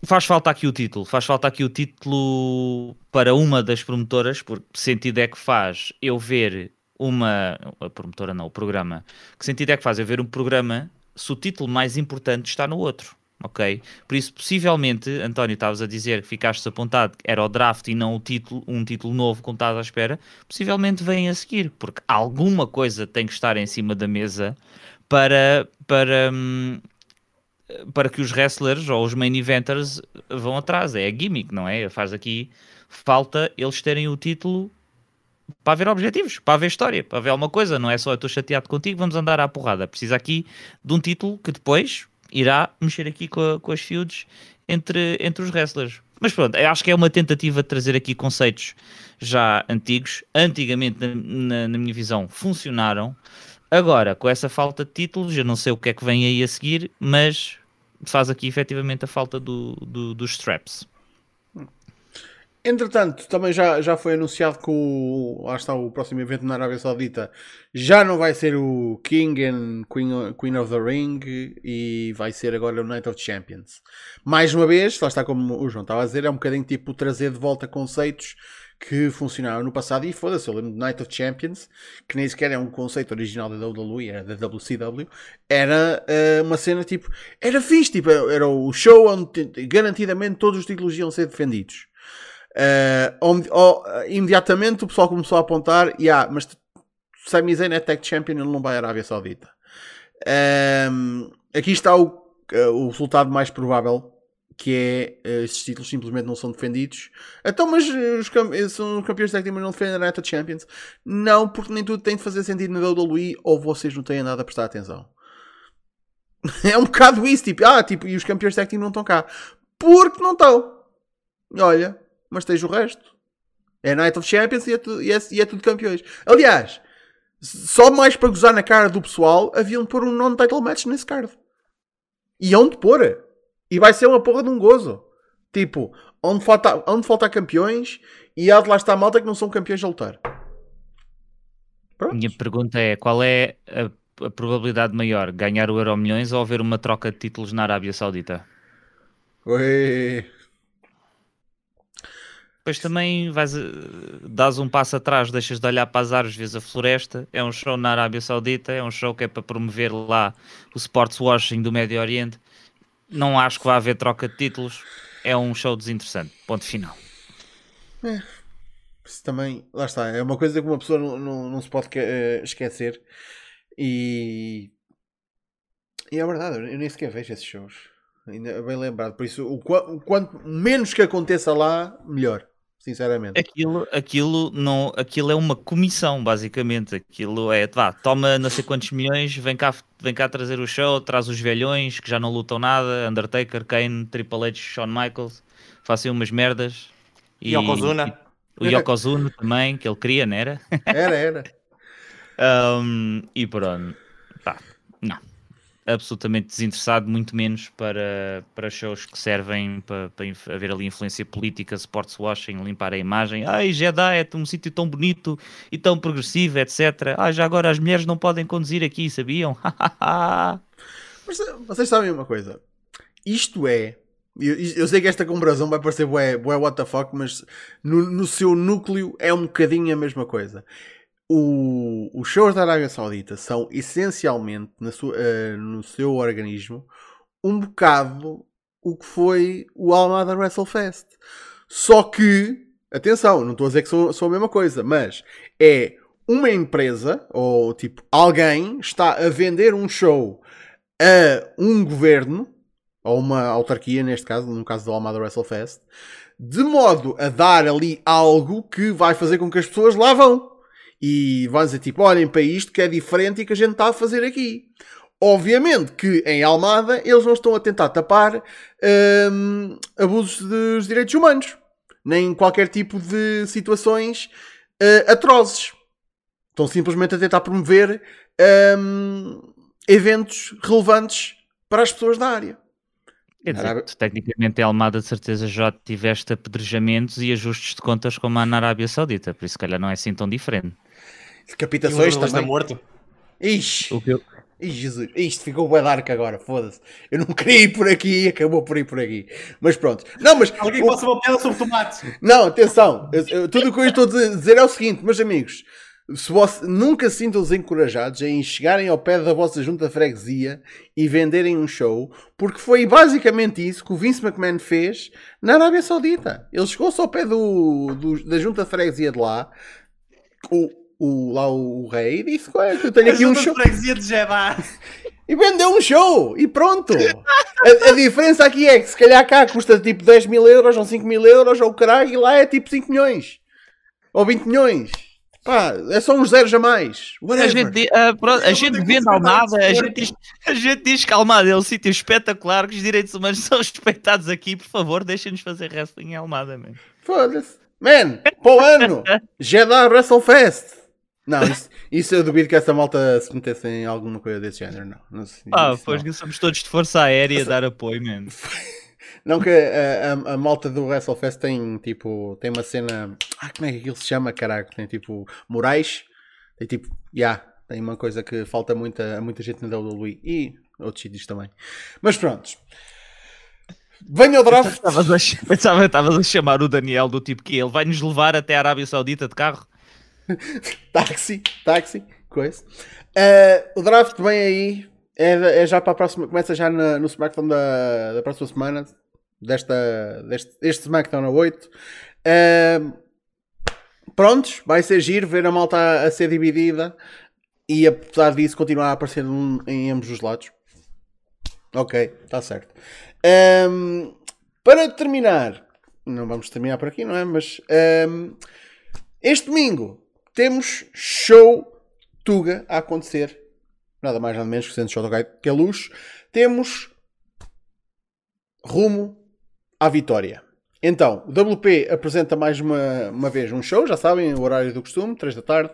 faz falta aqui o título, faz falta aqui o título para uma das promotoras, porque que sentido é que faz eu ver uma a promotora não, o programa, que sentido é que faz eu ver um programa se o título mais importante está no outro, ok? Por isso, possivelmente, António, estavas a dizer que ficaste apontado que era o draft e não o título, um título novo como estás à espera, possivelmente vem a seguir, porque alguma coisa tem que estar em cima da mesa para, para, hum, para que os wrestlers ou os main eventers vão atrás. É a gimmick, não é? Faz aqui falta eles terem o título para haver objetivos, para haver história, para haver alguma coisa. Não é só eu estou chateado contigo, vamos andar à porrada. Precisa aqui de um título que depois irá mexer aqui com, a- com as feuds entre, entre os wrestlers. Mas pronto, acho que é uma tentativa de trazer aqui conceitos já antigos. Antigamente, na, na- na minha visão, funcionaram. Agora, com essa falta de títulos, eu não sei o que é que vem aí a seguir, mas faz aqui efetivamente a falta do, do- dos straps. Entretanto, também já, já foi anunciado que o, lá está o próximo evento na Arábia Saudita já não vai ser o King and Queen, Queen of the Ring e vai ser agora o Night of Champions. Mais uma vez, lá está como o João estava a dizer, é um bocadinho tipo trazer de volta conceitos que funcionaram no passado e foda-se, eu lembro do Night of Champions, que nem sequer é um conceito original da WWE, era da WCW, era eh, uma cena tipo, era fixe, tipo, era o show onde te- garantidamente todos os títulos iam ser defendidos. Uh, onde- oh, uh, imediatamente o pessoal começou a apontar, yeah, mas Sami Zayn é Tag Champion, ele não vai à Arábia Saudita. Um, aqui está o, uh, o resultado mais provável, que é uh, esses títulos simplesmente não são defendidos. Então, mas uh, os cam- eh, são campeões Tag Team mas não defendem a Night Champions? Não, porque nem tudo tem de fazer sentido na WWE ou vocês não têm nada a prestar atenção. é um bocado isso, tipo, ah, tipo, e os campeões Tag Team não estão cá. Porque não estão. Olha, mas tens o resto. É Night of Champions e é, tu- e é- e é tudo campeões. Aliás, só mais para gozar na cara do pessoal, haviam de pôr um non-title match nesse card. E onde pôr? E vai ser uma porra de um gozo. Tipo, onde falta, onde falta campeões e há de lá estar a malta que não são campeões de lutar. Pronto. Minha pergunta é: qual é a, a probabilidade maior? Ganhar o Euro Milhões ou haver uma troca de títulos na Arábia Saudita? Ui. Depois também vais, eh, dás um passo atrás, deixas de olhar para as árvores, vês a floresta. É um show na Arábia Saudita, é um show que é para promover lá o sports washing do Médio Oriente. Não acho que vá haver troca de títulos. É um show desinteressante. Ponto final. Isso também, lá está, é uma coisa que uma pessoa não, não, não se pode eh, esquecer. E. E é verdade, eu nem sequer vejo esses shows. Ainda é bem lembrado. Por isso, o, o quanto menos que aconteça lá, melhor. Sinceramente. Aquilo, aquilo, não, aquilo é uma comissão, basicamente. Aquilo é, vá, toma não sei quantos milhões, vem cá, vem cá trazer o show, traz os velhões que já não lutam nada, Undertaker, Kane, Triple H, Shawn Michaels, façam umas merdas. E Yokozuna. e o Yokozuna também, que ele queria, não era? Era, era. Um, e pronto. Absolutamente desinteressado, muito menos para, para shows que servem para, para haver ali influência política, sports washing, limpar a imagem. Ai, Jeddah é um sítio tão bonito e tão progressivo, etc. Ah, já agora as mulheres não podem conduzir aqui, sabiam? Mas vocês sabem uma coisa? Isto é. Eu, eu sei que esta comparação vai parecer bué, bué what the fuck, mas no, no seu núcleo é um bocadinho a mesma coisa o, os shows da Arábia Saudita são essencialmente sua, uh, no seu organismo um bocado o que foi o Almada WrestleFest. Só que, atenção, não estou a dizer que são, são a mesma coisa, mas é uma empresa ou tipo alguém está a vender um show a um governo ou uma autarquia, neste caso, no caso do Almada WrestleFest, de modo a dar ali algo que vai fazer com que as pessoas lá vão e vão dizer tipo, olhem para isto que é diferente e que a gente está a fazer aqui. Obviamente que em Almada eles não estão a tentar tapar hum, abusos dos direitos humanos, nem qualquer tipo de situações uh, atrozes. Estão simplesmente a tentar promover hum, eventos relevantes para as pessoas da área. Quer dizer, Arábia... tecnicamente em Almada de certeza já tiveste apedrejamentos e ajustes de contas como há na Arábia Saudita, por isso se calhar não é assim tão diferente. Decapitações também. Está morto. Ixi. O que eu... Ih, Jesus, isto ficou bem dark agora, foda-se. Eu não queria ir por aqui e acabou por ir por aqui. Mas pronto. Não, mas. Alguém o... possa uma piada sobre tomates. Não, atenção. Eu, eu, tudo o que eu estou a dizer é o seguinte, meus amigos. Se você, nunca sintam-se encorajados em chegarem ao pé da vossa junta de freguesia e venderem um show, porque foi basicamente isso que o Vince McMahon fez na Arábia Saudita. Ele chegou-se ao pé do, do, da junta de freguesia de lá, o, o, lá o, o rei disse: Eu tenho aqui um show. De e vendeu um show e pronto. A, a, diferença aqui é que se calhar cá custa tipo 10 mil euros ou 5 mil euros ou caralho e lá é tipo 5 milhões ou 20 milhões. Pá, é só uns zeros a mais. Whatever. A gente, uh, pronto, a gente vende Almada, a gente, diz, a gente diz que Almada é um sítio espetacular, que os direitos humanos são respeitados aqui. Por favor, deixem-nos fazer wrestling em Almada, man. Foda-se. Man, para o ano, Jeddah WrestleFest. Não, isso, isso, eu duvido que essa malta se metesse em alguma coisa desse género, não. não sei, ah, pois que somos todos de força aérea a dar apoio, mano. Não que a, a, a, malta do WrestleFest tem tipo, tem uma cena. Ah, como é que aquilo se chama, caraca? Tem tipo Moraes, tem tipo, já, yeah, tem uma coisa que falta muita, a muita gente na WWE e outros sítios também. Mas pronto. Venha ao draft. Pensava que estavas a chamar o Daniel do tipo que ele vai nos levar até a Arábia Saudita de carro. táxi, táxi, coisa. Uh, o draft vem aí, é, é, já para a próxima, começa já no SmackDown da, da próxima semana, desta, deste este SmackDown a 8. Uh, ah, prontos, vai ser giro ver a malta a, ser dividida e apesar disso continuar a aparecer em ambos os lados. Ok, está certo. Um, para terminar, não vamos terminar por aqui, não é? Mas um, este domingo temos show Tuga a acontecer. Nada mais nada menos que sendo show que é luxo. Temos rumo à vitória. Então, o WP apresenta mais uma, uma vez um show, já sabem, o horário do costume, 3 da tarde,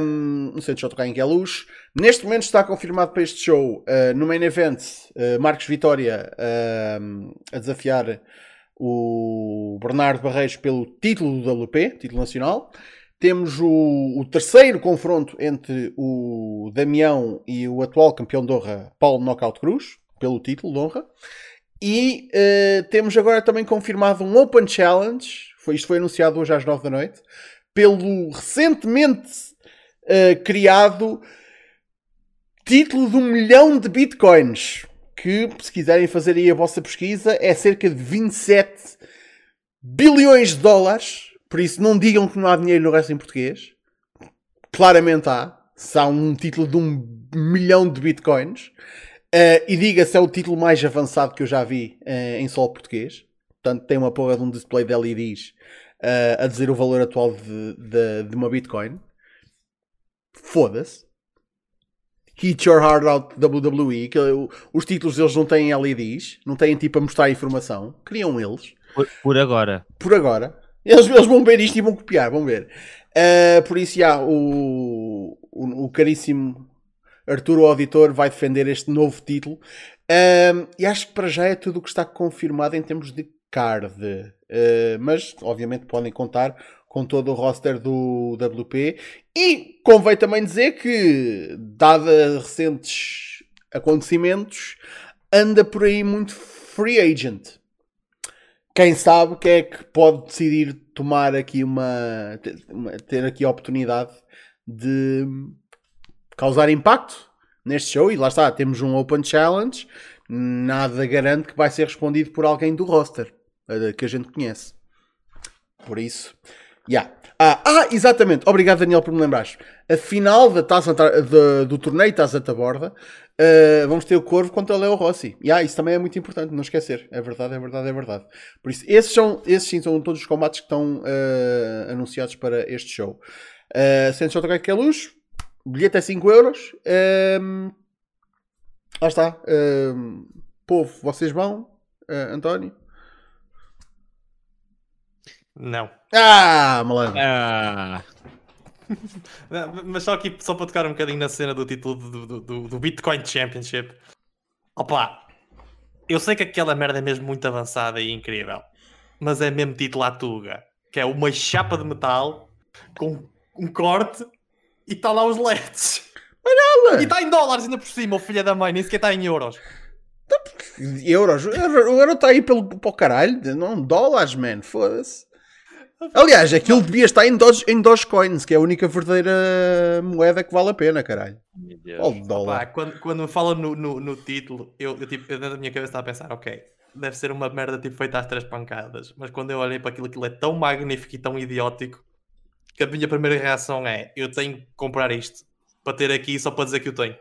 um, no centro de que é luz. Neste momento está confirmado para este show, uh, no main event, uh, Marcos Vitória uh, a desafiar o Bernardo Barreiros pelo título do WP, título nacional. Temos o, o, terceiro confronto entre o Damião e o atual campeão de honra, Paulo Knockout Cruz, pelo título de honra. E uh, temos agora também confirmado um Open Challenge, foi, isto foi anunciado hoje às 9 da noite, pelo recentemente uh, criado título de um milhão de bitcoins. Que, se quiserem fazer aí a vossa pesquisa, é cerca de 27 bilhões de dólares. Por isso, não digam que não há dinheiro no resto em português. Claramente há. Se há um título de um milhão de bitcoins. Uh, e diga-se, é o título mais avançado que eu já vi uh, em solo português. Portanto, tem uma porra de um display de LEDs uh, a dizer o valor atual de, de, de uma Bitcoin. Foda-se. Hit Your Heart Out WWE. Que, os títulos eles não têm LEDs, não têm tipo a mostrar informação. Criam eles. Por, por agora. Por agora. Eles, eles vão ver isto e vão copiar, vão ver. Uh, por isso, já, o, o, o caríssimo Arturo, auditor, vai defender este novo título. Um, e acho que para já é tudo o que está confirmado em termos de card. Uh, mas, obviamente, podem contar com todo o roster do WP. E convém também dizer que, dada recentes acontecimentos, anda por aí muito free agent. Quem sabe quem é que pode decidir tomar aqui uma. ter aqui a oportunidade de causar impacto neste show. E lá está, temos um Open Challenge. Nada garante que vai ser respondido por alguém do roster eh, que a gente conhece. Por isso, Yeah. Ah, ah, exatamente. Obrigado, Daniel, por me lembrares. A final da taça de, do torneio Taça da Borda, uh, vamos ter o Corvo contra o Leo Rossi. Yeah, isso também é muito importante, não esquecer. É verdade, é verdade, é verdade. Por isso, esses, são, esses sim são todos os combates que estão uh, anunciados para este show. Uh, Sentes outra que é luz, bilhete é 5 euros. Uh, lá está. Povo, vocês vão? Uh, António? Não. Ah, malandro. Ah. Mas só aqui, só para tocar um bocadinho na cena do título do, do, do Bitcoin Championship. Opa, eu sei que aquela merda é mesmo muito avançada e incrível, mas é mesmo título à tuga, que é uma chapa de metal com um corte e está lá os LEDs. Nada. E está em dólares ainda por cima, o filho da mãe, nem sequer está em euros. Euros? O euro está aí pelo, para o caralho, não dólares, man, foda-se. Aliás, aquilo devia estar em, Doge, em Dogecoins, que é a única verdadeira moeda que vale a pena, caralho. Oh, dólar. Opa, quando, quando me fala no, no, no título, eu, eu, tipo, eu dentro da minha cabeça estava a pensar, ok, deve ser uma merda tipo feita às três pancadas. Mas quando eu olhei para aquilo, aquilo é tão magnífico e tão idiótico que a minha primeira reação é: eu tenho que comprar isto para ter aqui só para dizer que eu tenho.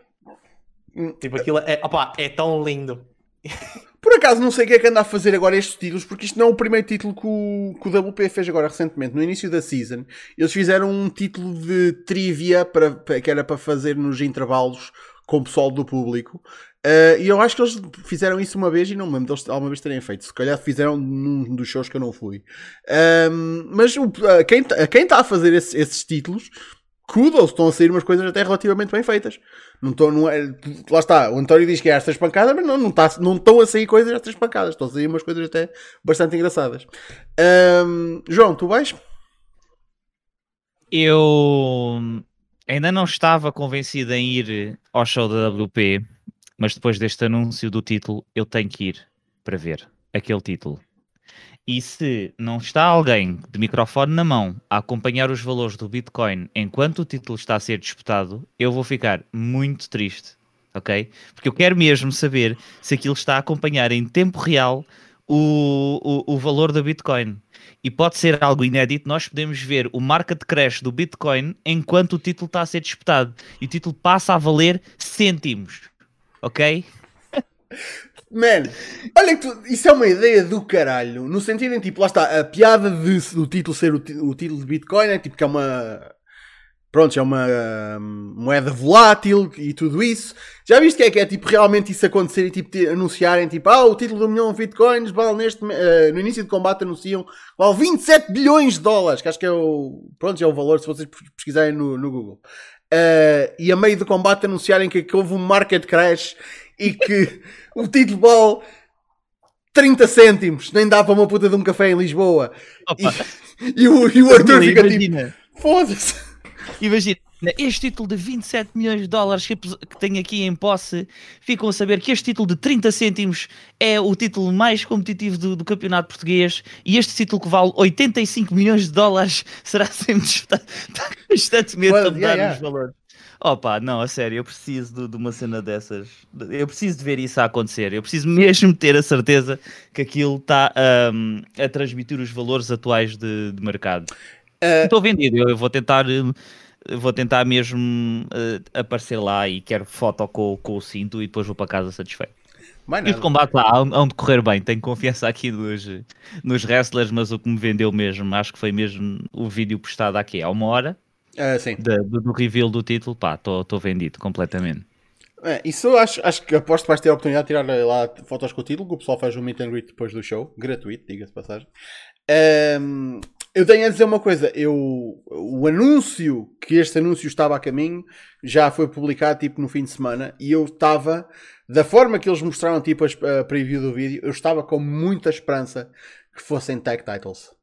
Hum. Tipo, aquilo é, opa, é tão lindo. Por acaso não sei o que é que anda a fazer agora estes títulos, porque isto não é o primeiro título que o, que o WP fez agora recentemente. No início da season, eles fizeram um título de trivia para, que era para fazer nos intervalos com o pessoal do público. Uh, e eu acho que eles fizeram isso uma vez e não me lembro deles alguma vez terem feito. Se calhar fizeram num dos shows que eu não fui. Um, mas uh, quem, quem está a fazer esses, esses títulos, kudos, estão a sair umas coisas até relativamente bem feitas. Não estou, não é, lá está, o António diz que é às três pancadas, mas não, não, tá, não estão a sair coisas às três pancadas, estão a sair umas coisas até bastante engraçadas. Um, João, tu vais? Eu ainda não estava convencido em ir ao show da WP, mas depois deste anúncio do título, eu tenho que ir para ver aquele título. E se não está alguém de microfone na mão a acompanhar os valores do Bitcoin enquanto o título está a ser disputado, eu vou ficar muito triste, ok? Porque eu quero mesmo saber se aquilo está a acompanhar em tempo real o, o, o valor do Bitcoin. E pode ser algo inédito, nós podemos ver o market crash do Bitcoin enquanto o título está a ser disputado. E o título passa a valer cêntimos, ok? Man, olha que tu, isso é uma ideia do caralho. No sentido em tipo, lá está, a piada de, do título ser o, o título de Bitcoin é tipo que é uma. Pronto, é uma um, moeda volátil e tudo isso. Já viste que é que é tipo realmente isso acontecer e tipo anunciarem tipo, ah, o título do milhão de bitcoins vale neste. Uh, no início de combate anunciam vale 27 bilhões de dólares, que acho que é o. Pronto, é o valor se vocês pesquisarem no, no Google. Uh, e a meio do combate anunciarem que, que houve um market crash e que o título ball 30 cêntimos, nem dá para uma puta de um café em Lisboa. E, e, o, e o Arthur fica tipo, imagina. tipo: foda-se. Imagina, este título de 27 milhões de dólares que, que tenho aqui em posse, ficam a saber que este título de 30 cêntimos é o título mais competitivo do, do campeonato português e este título que vale 85 milhões de dólares será sempre está constantemente well, a mudar yeah, yeah. os valores. Opa, não, a sério, eu preciso de, de, uma cena dessas. Eu preciso de ver isso a acontecer. Eu preciso mesmo ter a certeza que aquilo está um, a transmitir os valores atuais de, de mercado. Uh... Estou vendido, eu, vou tentar. Vou tentar mesmo uh, aparecer lá e quero foto com, com o cinto e depois vou para casa satisfeito. E os combates lá hão de correr bem, tenho confiança aqui nos, nos wrestlers, mas o que me vendeu mesmo, acho que foi mesmo o vídeo postado aqui há uma hora Uh, sim. Do, do reveal do título, pá, estou vendido completamente. É, isso acho, acho que aposto que vais ter a oportunidade de tirar lá fotos com o título, que o pessoal faz um meet and greet depois do show, gratuito, diga-se passagem. Um, eu tenho a dizer uma coisa. Eu, o anúncio, que este anúncio estava a caminho, já foi publicado tipo no fim de semana e eu estava, da forma que eles mostraram tipo a preview do vídeo, eu estava com muita esperança que fossem tag titles.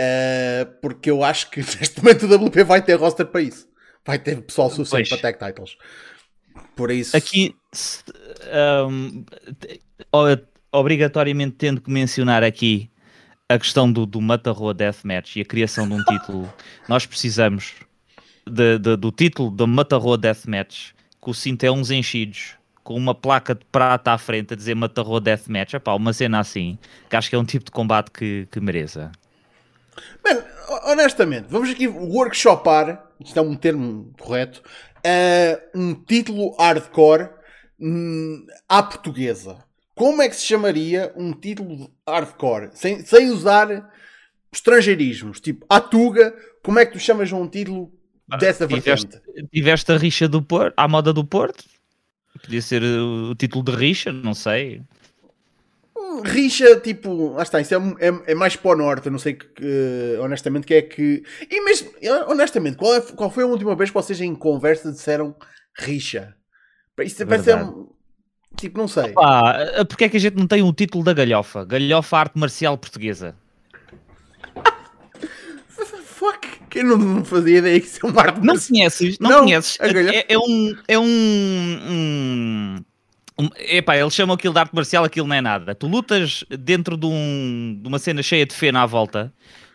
Uh, porque eu acho que neste momento o WP vai ter roster para isso. Vai ter pessoal suficiente pois. para tag titles. Por isso. Aqui, um, obrigatoriamente tendo que mencionar aqui a questão do, do Mata-Rua Deathmatch e a criação de um título, nós precisamos de, de, do título da Mata-Rua Deathmatch, com o cinto é uns enchidos, com uma placa de prata à frente a dizer Mata-Rua Deathmatch, Epá, uma cena assim, que acho que é um tipo de combate que, que mereça. Mano, honestamente, vamos aqui workshopar, isto é um termo correto, uh, um título hardcore um, à portuguesa. Como é que se chamaria um título hardcore? Sem, sem usar estrangeirismos. Tipo, a Tuga, como é que tu chamas um título dessa tiveste, vertente? Tiveste a rixa do Porto, à moda do Porto? Podia ser o título de rixa, não sei. Rixa, tipo, lá está, isso é, é, é mais para o norte, eu não sei que, honestamente, que é que. E mesmo, honestamente, qual, é, qual foi a última vez que vocês em conversa disseram rixa? Isso vai ser Tipo, não sei. Opa, porque é que a gente não tem um título da galhofa? Galhofa arte marcial portuguesa. Fuck, que eu não, fazia ideia que isso é uma arte Não conheces? Não, não conheces? É, é, um. É um, um um, epá, eles chamam aquilo de arte marcial, aquilo não é nada. Tu lutas dentro de, um, de uma cena cheia de fena à volta,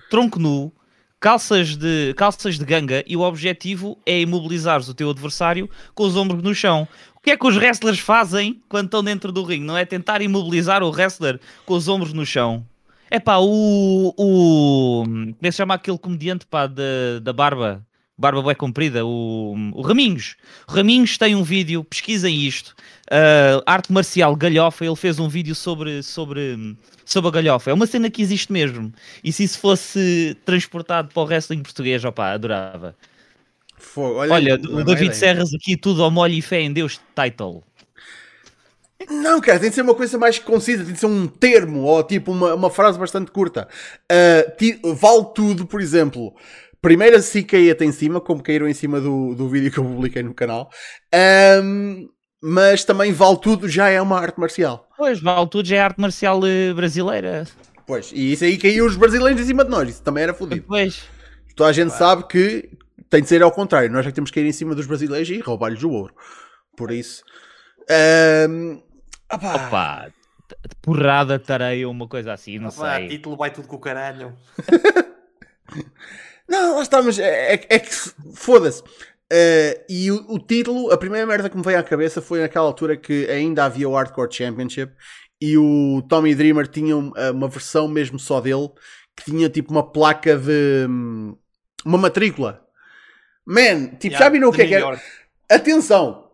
tronco nu, calças de, calças de ganga e o objetivo é imobilizares o teu adversário com os ombros no chão. O que é que os wrestlers fazem quando estão dentro do ringue? Não é tentar imobilizar o wrestler com os ombros no chão. É o, o. Como é que se chama aquele comediante pá, da, da barba? Barba bem comprida, o, o Raminhos. O Raminhos tem um vídeo, pesquisem isto, uh, arte marcial galhofa, ele fez um vídeo sobre, sobre, sobre a galhofa. É uma cena que existe mesmo. E se isso fosse transportado para o wrestling português, opá, adorava. olha, olha o David Serras aqui, tudo ao molho e fé em Deus, title. Não, cara, tem de ser uma coisa mais concisa, tem de ser um termo ou tipo uma, uma frase bastante curta. Uh, vale tudo, por exemplo primeiro assim caía em cima, como caíram em cima do, do vídeo que eu publiquei no canal. Um, mas também Vale Tudo já é uma arte marcial. Pois, Vale Tudo já é arte marcial eh, brasileira. Pois, e isso aí caiu os brasileiros em cima de nós, isso também era fodido. Pois. Toda a gente sabe que tem de ser ao contrário, nós é que temos que cair em cima dos brasileiros e roubar-lhes o ouro. Por isso. Um, opa. opa porrada, tareia, uma coisa assim, não opa, sei. título vai tudo com o caralho. Não, lá está, mas é, é, é que foda-se. Uh, e o, o, título, a primeira merda que me veio à cabeça foi naquela altura que ainda havia o Hardcore Championship e o Tommy Dreamer tinha uma, uma versão mesmo só dele que tinha tipo uma placa de. Hum, uma matrícula. Man, tipo, yeah, já viram o que é que era? Atenção!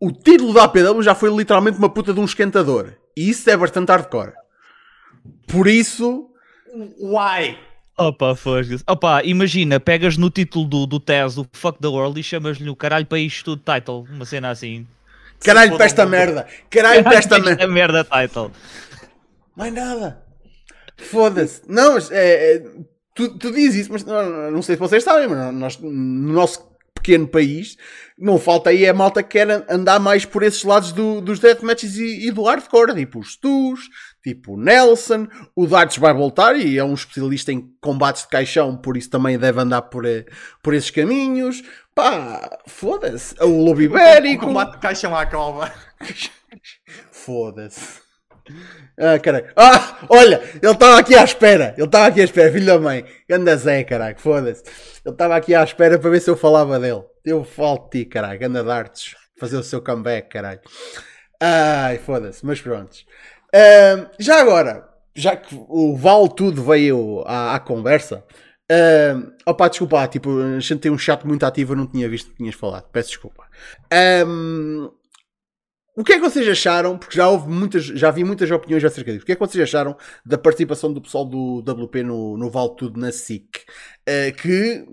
O título da APW já foi literalmente uma puta de um esquentador. E isso é bastante hardcore. Por isso. Why? Opa, fosgas. Opa, imagina, pegas no título do, do TES, o Fuck the World, e chamas-lhe o caralho para isto tudo title, uma cena assim. Caralho para esta merda! Caralho para esta merda! merda title. Mais nada! Foda-se! Não, mas é, é, tu, tu dizes isso, mas não, não sei se vocês sabem, mas nós, no nosso pequeno país, não falta aí a malta que quer andar mais por esses lados do, dos deathmatches e, e do hardcore, tipo os Stus, tipo o Nelson, o Darts vai voltar e é um especialista em combates de caixão, por isso também deve andar por, eh, por esses caminhos. Pá, foda-se. O Lobo Ibérico. O combate de caixão à cova. foda-se. Ah, caralho. Ah, olha, ele estava aqui à espera. Ele estava aqui à espera, filho da mãe. Anda Zé, caralho, foda-se. Ele estava aqui à espera para ver se eu falava dele. Eu falo de ti, caralho. Anda Darts. Fazer o seu comeback, caralho. Ai, foda-se. Mas pronto. Uh, já agora, já que o Val tudo veio à, à conversa. Uh, desculpa, tipo, a gente tem um chat muito ativo, eu não tinha visto que tinhas falado. Peço desculpa. Um, o que é que vocês acharam? Porque já houve muitas, já vi muitas opiniões acerca disso. O que é que vocês acharam da participação do pessoal do WP no, no Vale Tudo na SIC? Uh, que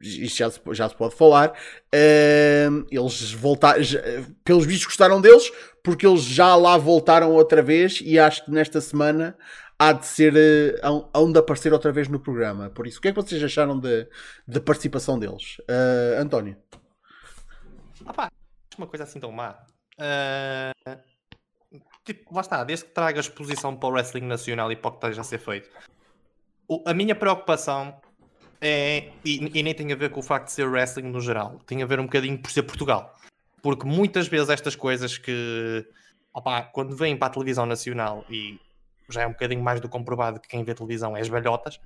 isto já se, já se pode falar. Uh, eles voltaram, pelos vistos gostaram deles, porque eles já lá voltaram outra vez e acho que nesta semana há de ser. eh, hão- de aparecer outra vez no programa. Por isso, o que é que vocês acharam de- da participação deles? Eh, António. Ah pá, uma coisa assim tão má. Ah, tipo, lá está, desde que traga exposição para o wrestling nacional e para o que esteja a ser feito. O- a minha preocupação é, e, e nem tem a ver com o facto de ser wrestling no geral, tem a ver um bocadinho por ser Portugal. Porque muitas vezes estas coisas que, quando vêm para a televisão nacional, e já é um bocadinho mais do comprovado que quem vê televisão é as velhotas,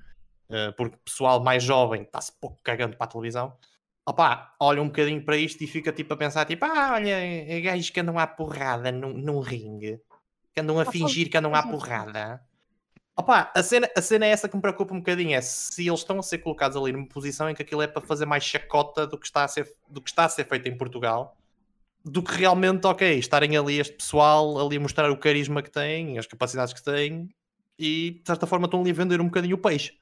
ah, porque o pessoal mais jovem está-se pouco cagando para a televisão, opá, olha um bocadinho para isto e fica tipo a pensar, tipo, ah, olha, é gajos que andam à porrada num, num ringue, que andam a fingir que andam à porrada. Opá, a cena, a cena é essa que me preocupa um bocadinho, é se eles estão a ser colocados ali numa posição em que aquilo é para fazer mais chacota do que está a ser, do que está a ser feito em Portugal, do que realmente, ok, estarem ali este pessoal ali a mostrar o carisma que têm, as capacidades que têm, e de certa forma estão ali a vender um bocadinho o peixe.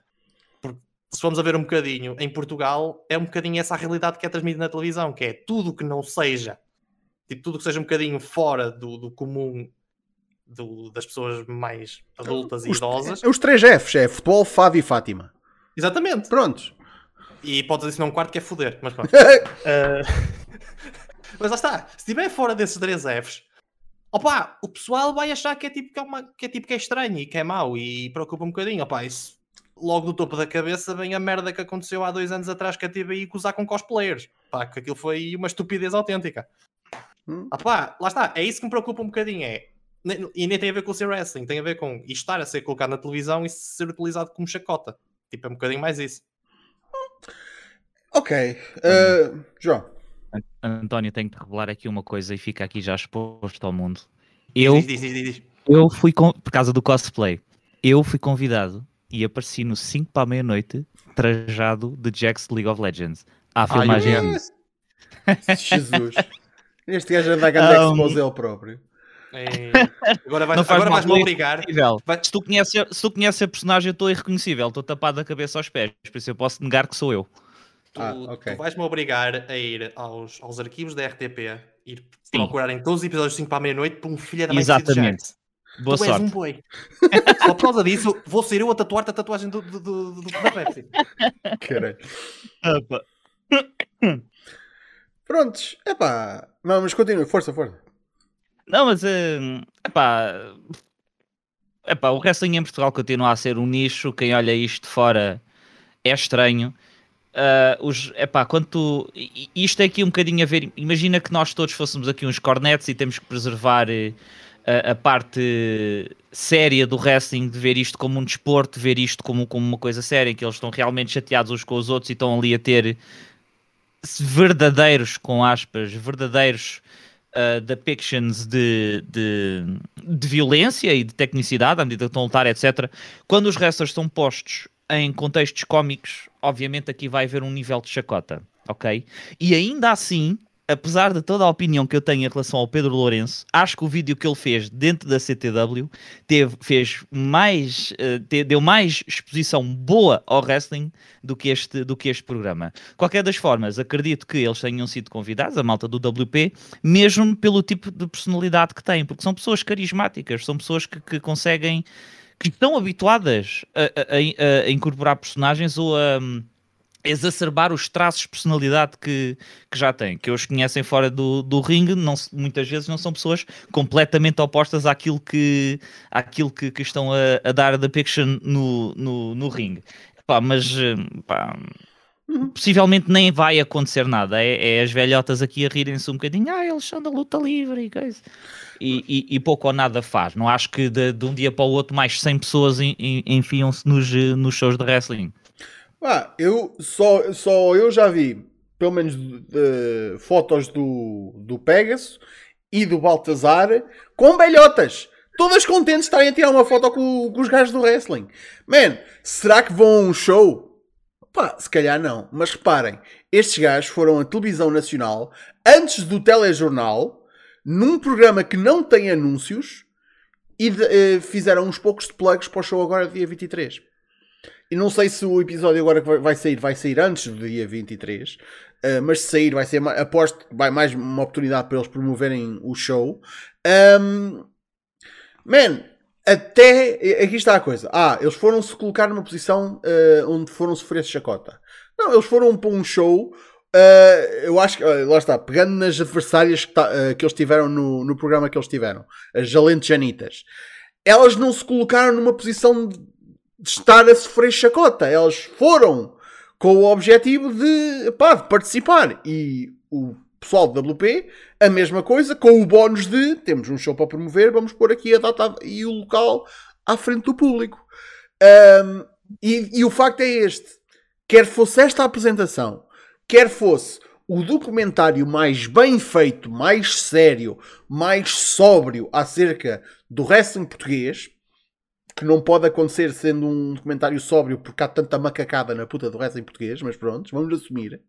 Se formos a ver um bocadinho, em Portugal é um bocadinho essa a realidade que é transmitida na televisão, que é tudo que não seja, tipo, tudo que seja um bocadinho fora do, do comum do- das pessoas mais adultas e Os, idosas. os três Fs: é futebol, Fado e Fátima. Exatamente. Prontos. E podes adicionar um quarto que é foder, mas pronto. Ah, mas lá está, se estiver fora desses três Fs, opa, o pessoal vai achar que é tipo que é, uma, que é, tipo que é estranho e que é mau e preocupa um bocadinho. Opa, isso logo do topo da cabeça vem a merda que aconteceu há dois anos atrás que a TVI com usar com cosplayers. Pá, que aquilo foi uma estupidez autêntica. Hum. Opá, lá está, é isso que me preocupa um bocadinho. É, e nem tem a ver com o ser wrestling, tem a ver com isto estar a ser colocado na televisão e ser utilizado como chacota. Tipo, é um bocadinho mais isso. Ok. eh, João. An- António, tenho que revelar aqui uma coisa e fica aqui já exposto ao mundo. Eu, Diz, diz, diz, diz, diz. eu fui, con- por causa do cosplay, eu fui convidado e apareci no 5 para a meia-noite trajado de Jax League of Legends. Há filmagem disso. Jesus. Este gajo anda a ganhar Um, expose ele próprio. É, Agora vais- agora vais-me é obrigar. Vai- Se tu conheces, se tu conheces a personagem, eu estou irreconhecível, estou tapado da cabeça aos pés, por isso eu posso negar que sou eu. Tu, Ah, ok. tu vais-me obrigar a ir aos, aos arquivos da RTP, ir Sim. procurar em todos os episódios 5 para a meia-noite por um filho da mãe Exatamente. Boa tu és sorte. um boi. Só por causa disso, vou ser eu a tatuar-te a tatuagem do, do, do, do- da Pepsi. Caralho. Opa. Prontos. Epá. Não, mas continua. Força, força. Não, mas hum, epá, epá, o wrestling em Portugal continua a ser um nicho. Quem olha isto de fora é estranho. Ah, os, epá, quando tu, isto é aqui um bocadinho a ver. Imagina que nós todos fôssemos aqui uns cornetes e temos que preservar eh, a, a parte séria do wrestling, de ver isto como um desporto, ver isto como, como uma coisa séria, em que eles estão realmente chateados uns com os outros e estão ali a ter verdadeiros, com aspas, verdadeiros uh, depictions de, de, de violência e de tecnicidade, à medida que estão a lutar, etc. Quando os wrestlers estão postos em contextos cómicos, obviamente aqui vai haver um nível de chacota, ok? E ainda assim, apesar de toda a opinião que eu tenho em relação ao Pedro Lourenço, acho que o vídeo que ele fez dentro da CTW teve, fez mais, eh, te- deu mais exposição boa ao wrestling do que, este, do que este programa. Qualquer das formas, acredito que eles tenham sido convidados, a malta do WP, mesmo pelo tipo de personalidade que têm, porque são pessoas carismáticas, são pessoas que, que conseguem, que estão habituadas a, a- a- a incorporar personagens ou a exacerbar os traços de personalidade que, que já têm, que os conhecem fora do, do ringue, não, muitas vezes não são pessoas completamente opostas àquilo que, àquilo que, que estão a, a dar da fiction no, no, no ringue. Pá, mas hum, pá, possivelmente nem vai acontecer nada. É, é as velhotas aqui a rirem-se um bocadinho, ah, eles são da luta livre e coisa. E, e- e pouco ou nada faz. Não acho que de, de um dia para o outro mais 100 pessoas en- en- enfiam-se nos, eh, nos shows de wrestling. Ah, eu só, só eu já vi pelo menos eh, fotos do, do Pegasus e do Baltazar com belhotas. Todas contentes de estarem a tirar uma foto com, com os gajos do wrestling. Man, será que vão a um show? Pá, se calhar não. Mas reparem, estes gajos foram à televisão nacional antes do telejornal, num programa que não tem anúncios, e de- eh, fizeram uns poucos de plugs para o show agora dia 23. E não sei se o episódio agora que vai- sair vai sair antes do dia 23, eh, mas se sair vai ser, aposto vai mais uma oportunidade para eles promoverem o show. Ahm, man, até. Aqui está a coisa. Ah, eles foram se colocar numa posição uh, onde foram sofrer chacota. Não, eles foram para um show. Uh, eu acho que, lá está, pegando nas adversárias que, tá, uh, que eles tiveram no, no programa que eles tiveram, as Janitas, elas não se colocaram numa posição de estar a sofrer chacota. Elas foram com o objetivo de, pá, de participar. E o pessoal do WP, a mesma coisa, com o bónus de temos um show para promover, vamos pôr aqui a data e o local à frente do público. Um, e, e o facto é este: quer fosse esta apresentação, quer fosse o documentário mais bem feito, mais sério, mais sóbrio acerca do wrestling português, que não pode acontecer sendo um documentário sóbrio porque há tanta macacada na puta do wrestling português, mas pronto, vamos assumir.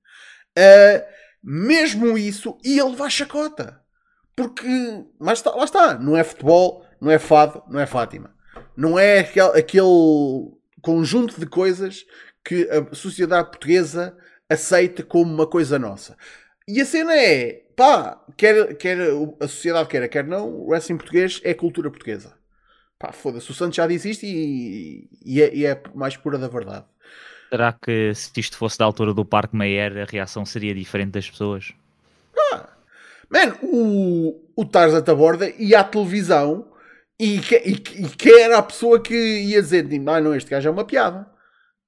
Uh, mesmo isso ia levar chacota. Porque, mas está, lá está, não é futebol, não é fado, não é Fátima. Não é aquele, aquele conjunto de coisas que a sociedade portuguesa aceita como uma coisa nossa. E a cena é, pá, quer, quer a sociedade queira, quer não, o wrestling português é cultura portuguesa. Pá, foda-se, o Santos já disse isto e, e, é, e é mais pura da verdade. Será que se isto fosse da altura do Parque Meyer, a reação seria diferente das pessoas? Ah, man, o, o Tarzan Taborda ia à televisão e, que, e, e quem era a pessoa que ia dizer, tipo, ah, não, este gajo é uma piada.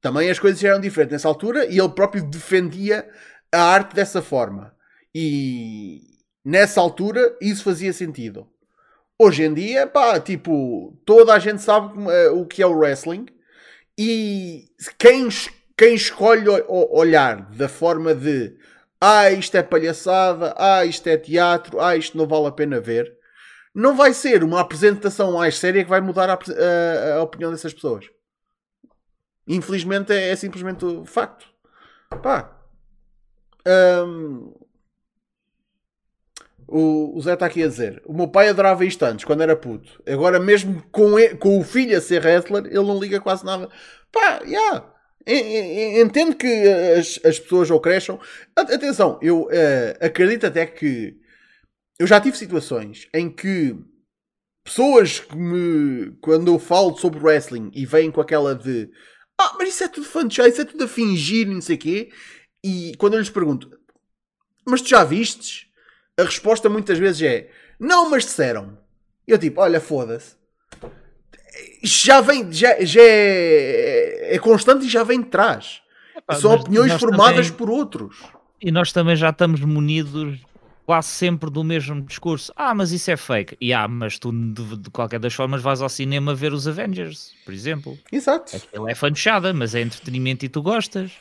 Também as coisas eram diferentes nessa altura e ele próprio defendia a arte dessa forma. E nessa altura isso fazia sentido. Hoje em dia, pá, tipo, toda a gente sabe uh, o que é o wrestling e quem, quem escolhe olhar da forma de ah, isto é palhaçada, ah, isto é teatro, ah, isto não vale a pena ver, não vai ser uma apresentação mais séria que vai mudar a, a, a opinião dessas pessoas. Infelizmente é, é simplesmente o facto. Pá. Um, o, o Zé está aqui a dizer: O meu pai adorava isto antes, quando era puto. Agora, mesmo com, ele, com o filho a ser wrestler, ele não liga quase nada. Pá, já. Yeah. Entendo que as, as pessoas ou cresçam. Atenção, eu uh, acredito até que eu já tive situações em que pessoas que me. Quando eu falo sobre wrestling e vêm com aquela de ah, mas isso é tudo fanchase, isso é tudo a fingir, não sei o quê. E quando eu lhes pergunto, mas tu já vistes? A resposta muitas vezes é não, mas disseram. Eu tipo, olha, foda-se. Já vem, já, já é, é, constante e já vem de trás. Epá, São opiniões formadas também, por outros. E nós também já estamos munidos quase sempre do mesmo discurso. Ah, mas isso é fake. E ah, mas tu de, de, qualquer das formas vais ao cinema ver os Avengers, por exemplo. Exato. Aquilo é fanchada, mas é entretenimento e tu gostas.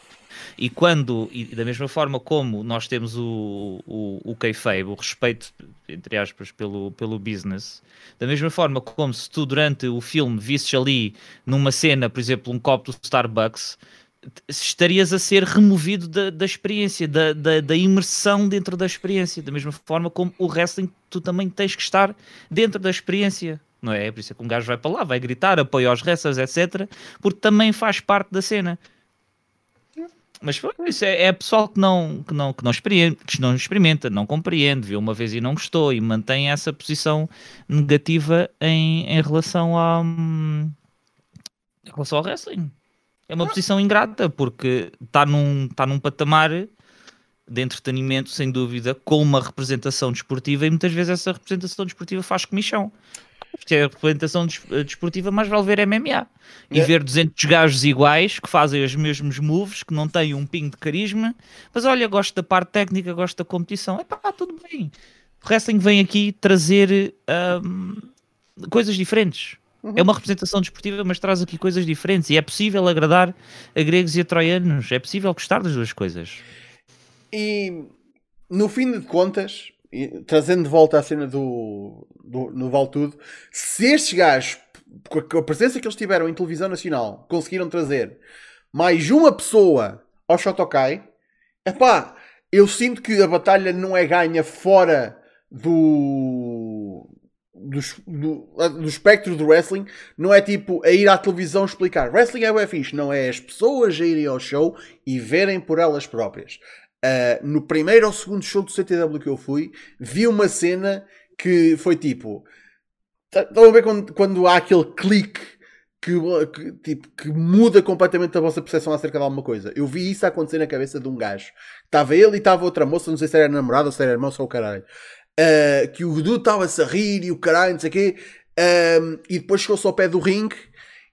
E quando, e da mesma forma como nós temos o, o, o kayfabe, o respeito, entre aspas, pelo, pelo business, da mesma forma como se tu durante o filme visses ali numa cena, por exemplo, um copo do Starbucks, estarias a ser removido da, da experiência, da, da, da, imersão dentro da experiência, da mesma forma como o wrestling, tu também tens que estar dentro da experiência, não é? Por isso é que um gajo vai para lá, vai gritar, apoia aos wrestlers, etc., porque também faz parte da cena. Mas isso é, é pessoal que não, que, não, que, não experimenta, que não experimenta, não compreende, viu uma vez e não gostou e mantém essa posição negativa em, em relação a em relação ao wrestling. É uma ah. posição ingrata porque está num, tá num patamar de entretenimento, sem dúvida, com uma representação desportiva e muitas vezes essa representação desportiva faz comichão porque é a representação desportiva, mais vale ver MMA e é. ver 200 gajos iguais que fazem os mesmos moves, que não têm um pingo de carisma, mas olha, gosto da parte técnica, gosto da competição, é pá, tudo bem. O wrestling vem aqui trazer um, coisas diferentes. Uhum. É uma representação desportiva, mas traz aqui coisas diferentes e é possível agradar a gregos e a troianos, é possível gostar das duas coisas. E no fim de contas, trazendo de volta a cena do, do no Tudo, se estes gajos, com a presença que eles tiveram em televisão nacional, conseguiram trazer mais uma pessoa ao Shotokai, epá, eu sinto que a batalha não é ganha fora do, do, do, do espectro do wrestling, não é tipo a ir à televisão explicar wrestling é o fixe, não é as pessoas a irem ao show e verem por elas próprias. Uh, no primeiro ou segundo show do CTW que eu fui, vi uma cena que foi tipo: Tá- Estão a ver quando, quando há aquele clique que, que, tipo, que muda completamente a vossa percepção acerca de alguma coisa. Eu vi isso acontecer na cabeça de um gajo. Estava ele e estava outra moça, não sei se era namorada ou se era irmão, ou o caralho. Uh, que o Dudu estava-se a rir e o caralho, não sei o quê. E depois chegou-se ao pé do ringue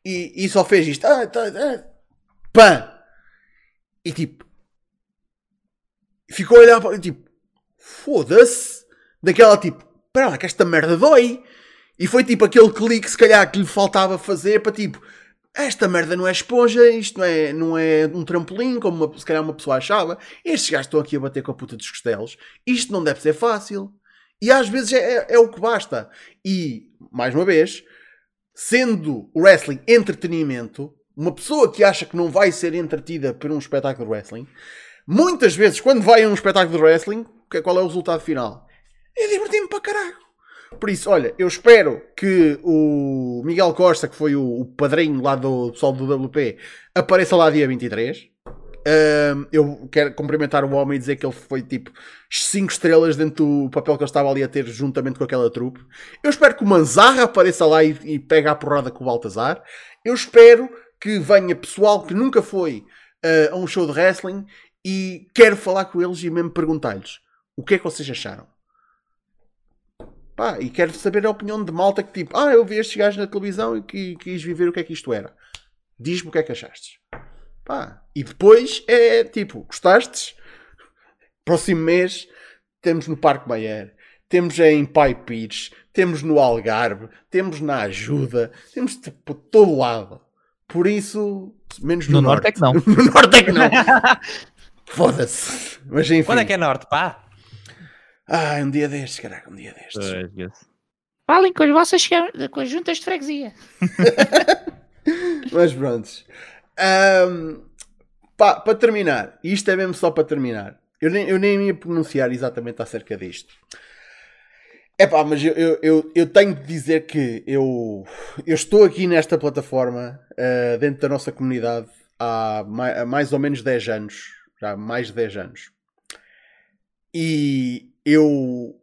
e, e só fez isto. Ah, tá, ah! E tipo, ficou a olhar para tipo, foda-se, daquela tipo, espera lá que esta merda dói. E foi tipo aquele clique, se calhar, que lhe faltava fazer para tipo, esta merda não é esponja, isto não é, não é um trampolim, como uma, se calhar uma pessoa achava. Estes gajos estão aqui a bater com a puta dos costelos. Isto não deve ser fácil. E às vezes é, é, é o que basta. E, mais uma vez, sendo o wrestling entretenimento, uma pessoa que acha que não vai ser entretida por um espetáculo de wrestling, muitas vezes, quando vai a um espetáculo de wrestling, qual é o resultado final? É divertir-me para caralho. Por isso, olha, eu espero que o Miguel Costa, que foi o, padrinho lá do pessoal do WP, apareça lá dia 23. Ahm, eu quero cumprimentar o homem e dizer que ele foi tipo 5 estrelas dentro do papel que ele estava ali a ter juntamente com aquela trupe. Eu espero que o Manzarra apareça lá e, e pegue a porrada com o Baltazar. Eu espero que venha pessoal que nunca foi ah, a um show de wrestling e quero falar com eles e mesmo perguntar-lhes o que é que vocês acharam. Pá, e quero saber a opinião de malta que tipo, ah, eu vi estes gajos na televisão e que, quis viver o que é que isto era. Diz-me o que é que achaste. Pá, e depois é tipo, gostastes? Próximo mês temos no Parque Bayer, temos em Pai Pires, temos no Algarve, temos na Ajuda, temos tipo, todo lado. Por isso, menos no, No norte é que não. no norte é que não. Foda-se. Mas enfim. Quando é que é norte, pá? Ah, um dia destes, caraca, um dia destes. Falem com as vossas com as juntas de freguesia. Mas pronto. Ahm, pá, para terminar, e isto é mesmo só para terminar. Eu nem, eu nem ia pronunciar exatamente acerca disto. É pá, mas eu, eu, eu, eu tenho de dizer que eu, eu estou aqui nesta plataforma, ah, dentro da nossa comunidade, há mai- há mais ou menos 10 anos. Já há mais de 10 anos. E eu.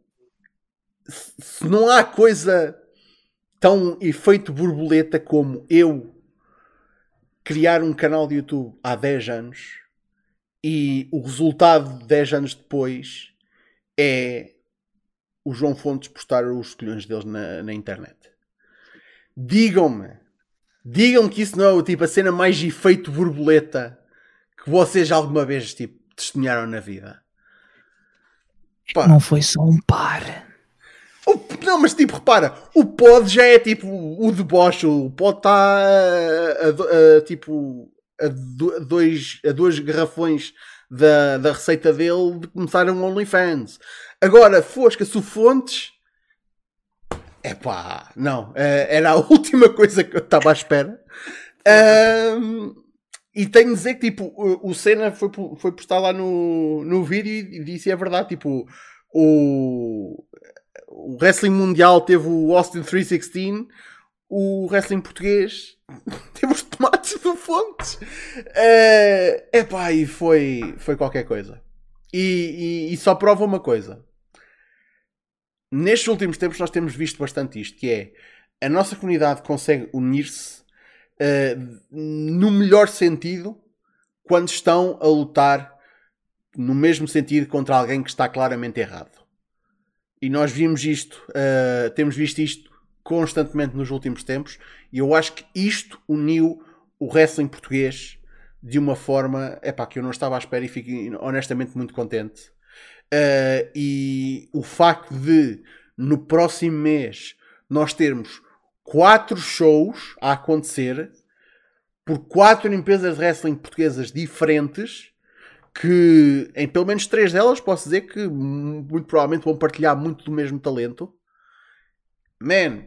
Se não há coisa tão efeito borboleta como eu criar um canal de YouTube há 10 anos e o resultado de 10 anos depois é o João Fontes postar os colhões deles na, na internet. Digam-me, digam-me que isso não é tipo a cena mais efeito borboleta que vocês alguma vez tipo, testemunharam na vida. Pá. Não foi só um par. O- não, mas tipo, repara, o pod já é tipo o deboche, o pod está a, tipo a, do- a dois, a dois garrafões da, da receita dele de começar um OnlyFans. Agora, Fosca-se o Fontes, é pá, não, eh, era a última coisa que eu estava à espera. Ahm, e tenho de dizer que tipo, o, Senna foi, foi postar lá no, no vídeo e disse é verdade, tipo, o, o Wrestling Mundial teve o Austin 316, o Wrestling Português teve os tomates do Fontes. É epá, e foi, foi qualquer coisa. E, e- e só prova uma coisa. Nestes últimos tempos nós temos visto bastante isto, que é a nossa comunidade consegue unir-se eh, no melhor sentido quando estão a lutar no mesmo sentido contra alguém que está claramente errado. E nós vimos isto, uh, temos visto isto constantemente nos últimos tempos, e eu acho que isto uniu o wrestling português de uma forma epá, que eu não estava à espera e fico honestamente muito contente. Uh, e o facto de no próximo mês nós termos quatro shows a acontecer por quatro empresas de wrestling portuguesas diferentes que em pelo menos três delas posso dizer que muito provavelmente vão partilhar muito do mesmo talento. Man,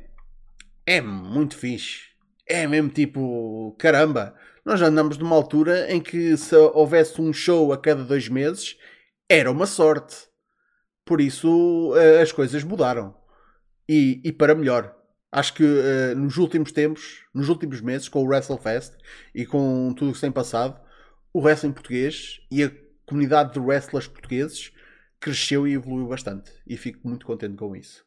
é muito fixe. É mesmo tipo, caramba, nós andamos numa altura em que se houvesse um show a cada dois meses era uma sorte. Por isso eh, as coisas mudaram. E, e para melhor. Acho que eh, nos últimos tempos, nos últimos meses, com o WrestleFest e com tudo o que se tem passado, o wrestling português e a comunidade de wrestlers portugueses cresceu e evoluiu bastante. E fico muito contente com isso.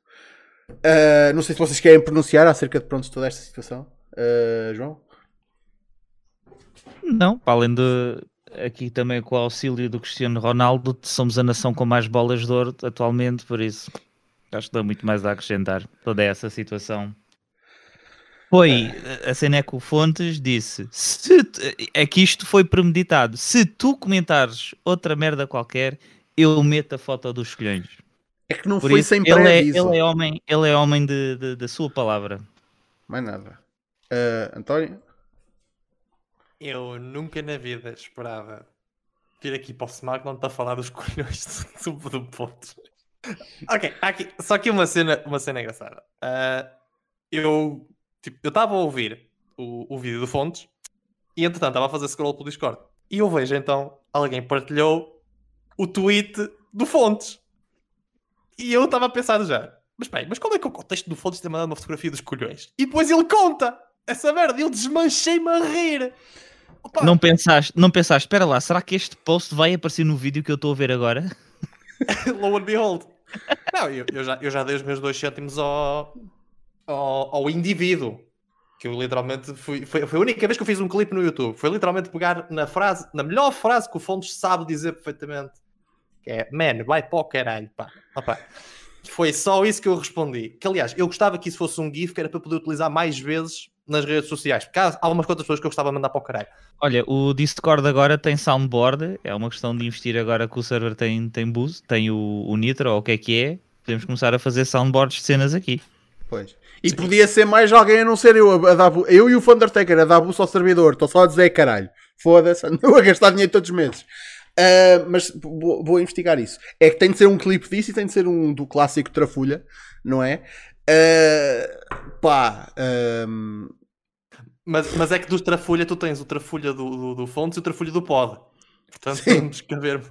Uh, não sei se vocês querem pronunciar acerca de pronto, toda esta situação. Uh, João? Não, para além de aqui também com o auxílio do Cristiano Ronaldo, somos a nação com mais bolas de ouro atualmente, por isso acho que dá muito mais a acrescentar toda essa situação. Foi, a cena é Fontes disse, se tu- é que isto foi premeditado, se tu comentares outra merda qualquer, eu meto a foto dos colhões. É que não Por foi isso, sem ele é, pré-aviso. ele é homem, ele é homem de, de- da sua palavra. Mais nada. Uh, António? Eu nunca na vida esperava vir aqui para o SmackDown para falar dos colhões do, do ponto. Ok, aqui, só aqui uma cena, uma cena engraçada. Ah, eu tipo, eu estava a ouvir o, o vídeo do Fontes e entretanto estava a fazer scroll pelo Discord. E eu vejo então alguém partilhou o tweet do Fontes. E eu estava a pensar já, mas bem, mas qual é que é o contexto do Fontes ter mandado uma fotografia dos colhões? E depois ele conta essa merda e eu desmanchei-me a rir. Opa, Não pensaste, não pensaste, espera lá, será que este post vai aparecer no vídeo que eu estou a ver agora? Lo and behold. Não, eu, eu já, eu já dei os meus dois cêntimos ao, ao, ao indivíduo. Que eu literalmente fui. Foi, foi a única vez que eu fiz um clipe no YouTube. Foi literalmente pegar na frase, na melhor frase que o Fontes sabe dizer perfeitamente. Que é, man, vai para o caralho, pá. Opa. Foi só isso que eu respondi. Que aliás, eu gostava que isso fosse um GIF que era para poder utilizar mais vezes nas redes sociais. Porque há, há umas quantas pessoas que eu gostava de mandar para o caralho. Olha, o Discord agora tem soundboard, é uma questão de investir agora que o server tem, tem boost, tem o, o Nitro, ou o que é que é, podemos começar a fazer soundboards de cenas aqui. Pois. E podia ser mais alguém a não ser eu a, dar eu e o Undertaker a dar boost ao servidor. Estou só a dizer caralho. Foda-se, ando a gastar dinheiro todos os meses. Ah, mas vou, vou investigar isso. É que tem de ser um clipe disso e tem de ser um do clássico Trafulha, não é? Ah, pá, ahm, Mas, mas é que dos Trafulha tu tens o Trafulha do, do, do Fontes e o Trafulha do Pod. Portanto, Sim. temos que haver,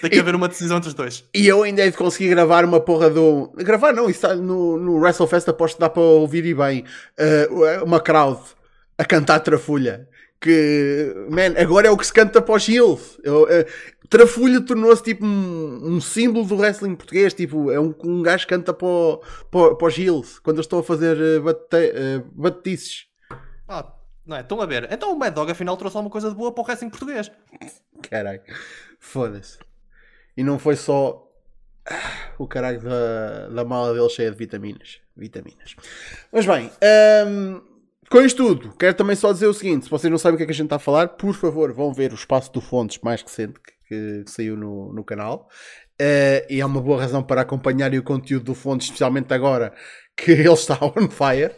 tem que haver uma decisão entre os dois. E eu ainda hei de conseguir gravar uma porra do. Gravar não, isso está no, no WrestleFest aposto que dá para ouvir e bem. Uh, uma crowd a cantar Trafulha. Que, man, agora é o que se canta para os heels. Eu, uh, Trafulha tornou-se tipo um, um símbolo do wrestling português. Tipo, é um, um gajo que canta para, para, para os heels quando eu estou a fazer uh, bate, uh, batetices. Ah, não é? Estão a ver. Então o Mad Dog afinal trouxe alguma coisa de boa para o wrestling português. Caralho, foda-se. E não foi só o caralho da, da mala dele cheia de vitaminas. Vitaminas. Mas bem, hum, com isto tudo, quero também só dizer o seguinte: se vocês não sabem o que é que a gente está a falar, por favor, vão ver o espaço do Fontes mais recente que, que saiu no, no canal. Eh, e há uma boa razão para acompanharem o conteúdo do Fontes, especialmente agora que ele está on fire.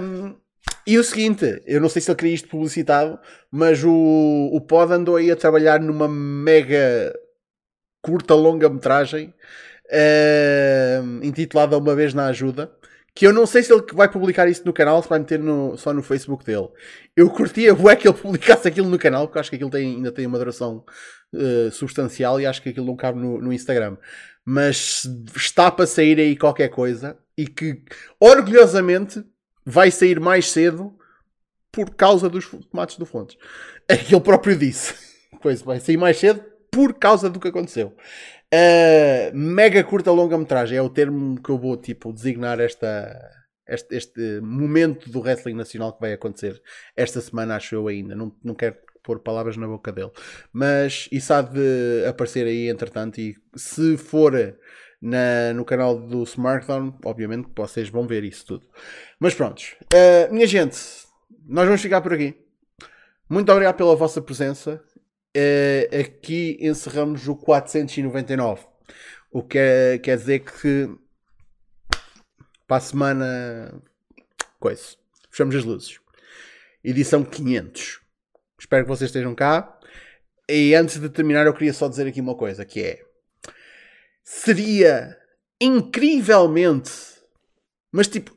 Hum, e o seguinte, eu não sei se ele queria isto publicitado, mas o, o Pod andou aí a trabalhar numa mega curta longa-metragem eh, intitulada Uma Vez na Ajuda. Que eu não sei se ele vai publicar isso no canal, se vai meter no- só no Facebook dele. Eu curtia bué que ele publicasse aquilo no canal, porque acho que aquilo tem- ainda tem uma duração eh, substancial e acho que aquilo não cabe no, no Instagram. Mas está para sair aí qualquer coisa e que orgulhosamente vai sair mais cedo por causa dos tomates do Fontes. É que ele próprio disse. Pois vai sair mais cedo por causa do que aconteceu. Uh, mega curta longa-metragem é o termo que eu vou tipo, designar esta, este, este momento do wrestling nacional que vai acontecer esta semana, acho eu ainda. Não, não quero pôr palavras na boca dele. Mas isso há de aparecer aí entretanto. E se for na, no canal do Smartphone, obviamente vocês vão ver isso tudo. Mas prontos, Uh, minha gente, nós vamos ficar por aqui. Muito obrigado pela vossa presença. Uh, aqui encerramos o 499. O que é- quer dizer que para a semana. Coisa. Fechamos as luzes. Edição 500. Espero que vocês estejam cá. E antes de terminar, eu queria só dizer aqui uma coisa: que é. Seria incrivelmente, mas tipo,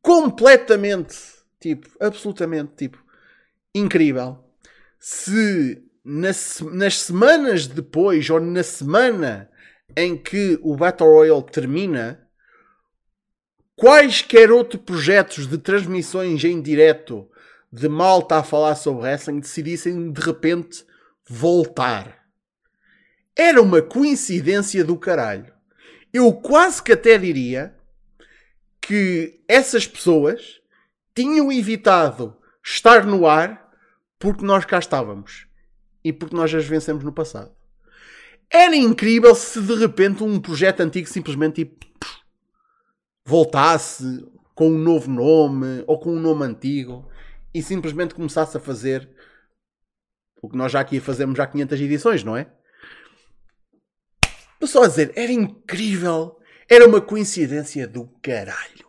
completamente, tipo, absolutamente, tipo, incrível se nas, nas semanas depois ou na semana em que o Battle Royale termina, quaisquer outros projetos de transmissões em direto de malta a falar sobre wrestling decidissem de repente voltar. Era uma coincidência do caralho. Eu quase que até diria que essas pessoas tinham evitado estar no ar porque nós cá estávamos e porque nós as vencemos no passado. Era incrível se de repente um projeto antigo simplesmente tipo, voltasse com um novo nome ou com um nome antigo e simplesmente começasse a fazer o que nós já aqui fazemos já 500 edições, não é? Estou só a dizer, era incrível. Era uma coincidência do caralho.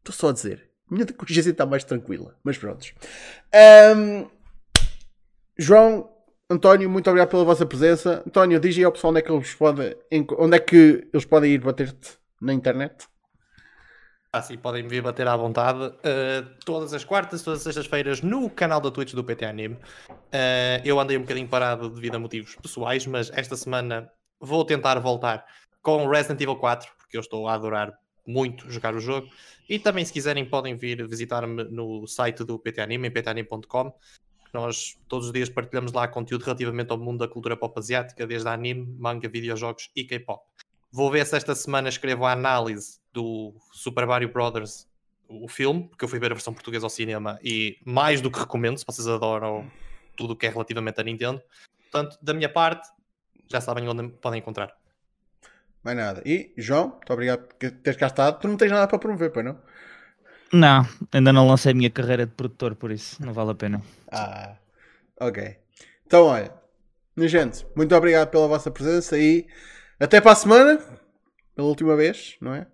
Estou só a dizer. Minha consciência está mais tranquila. Mas pronto. Ahm, João, António, muito obrigado pela vossa presença. António, diz aí ao pessoal onde é que eles podem, onde é que eles podem ir bater-te na internet. Ah, sim, podem vir bater à vontade. Uh, todas as quartas, todas as sextas-feiras no canal da Twitch do PT Anime. Uh, eu andei um bocadinho parado devido a motivos pessoais, mas esta semana vou tentar voltar com Resident Evil 4, porque eu estou a adorar muito jogar o jogo. E também, se quiserem, podem vir visitar-me no site do PT Anime, em ptanime.com. Nós todos os dias partilhamos lá conteúdo relativamente ao mundo da cultura pop asiática, desde anime, manga, videojogos e K-pop. Vou ver se esta semana escrevo a análise do Super Mario Brothers, o filme, porque eu fui ver a versão portuguesa ao cinema e mais do que recomendo, se vocês adoram tudo o que é relativamente a Nintendo. Portanto, da minha parte, já sabem onde podem encontrar. Mais nada. E, João, muito obrigado por teres cá estado. Tu não tens nada para promover, pois não? Não, ainda não lancei a minha carreira de produtor, por isso não vale a pena. Ah, ok. Então, olha, minha gente, muito obrigado pela vossa presença e até para a semana, pela última vez, não é?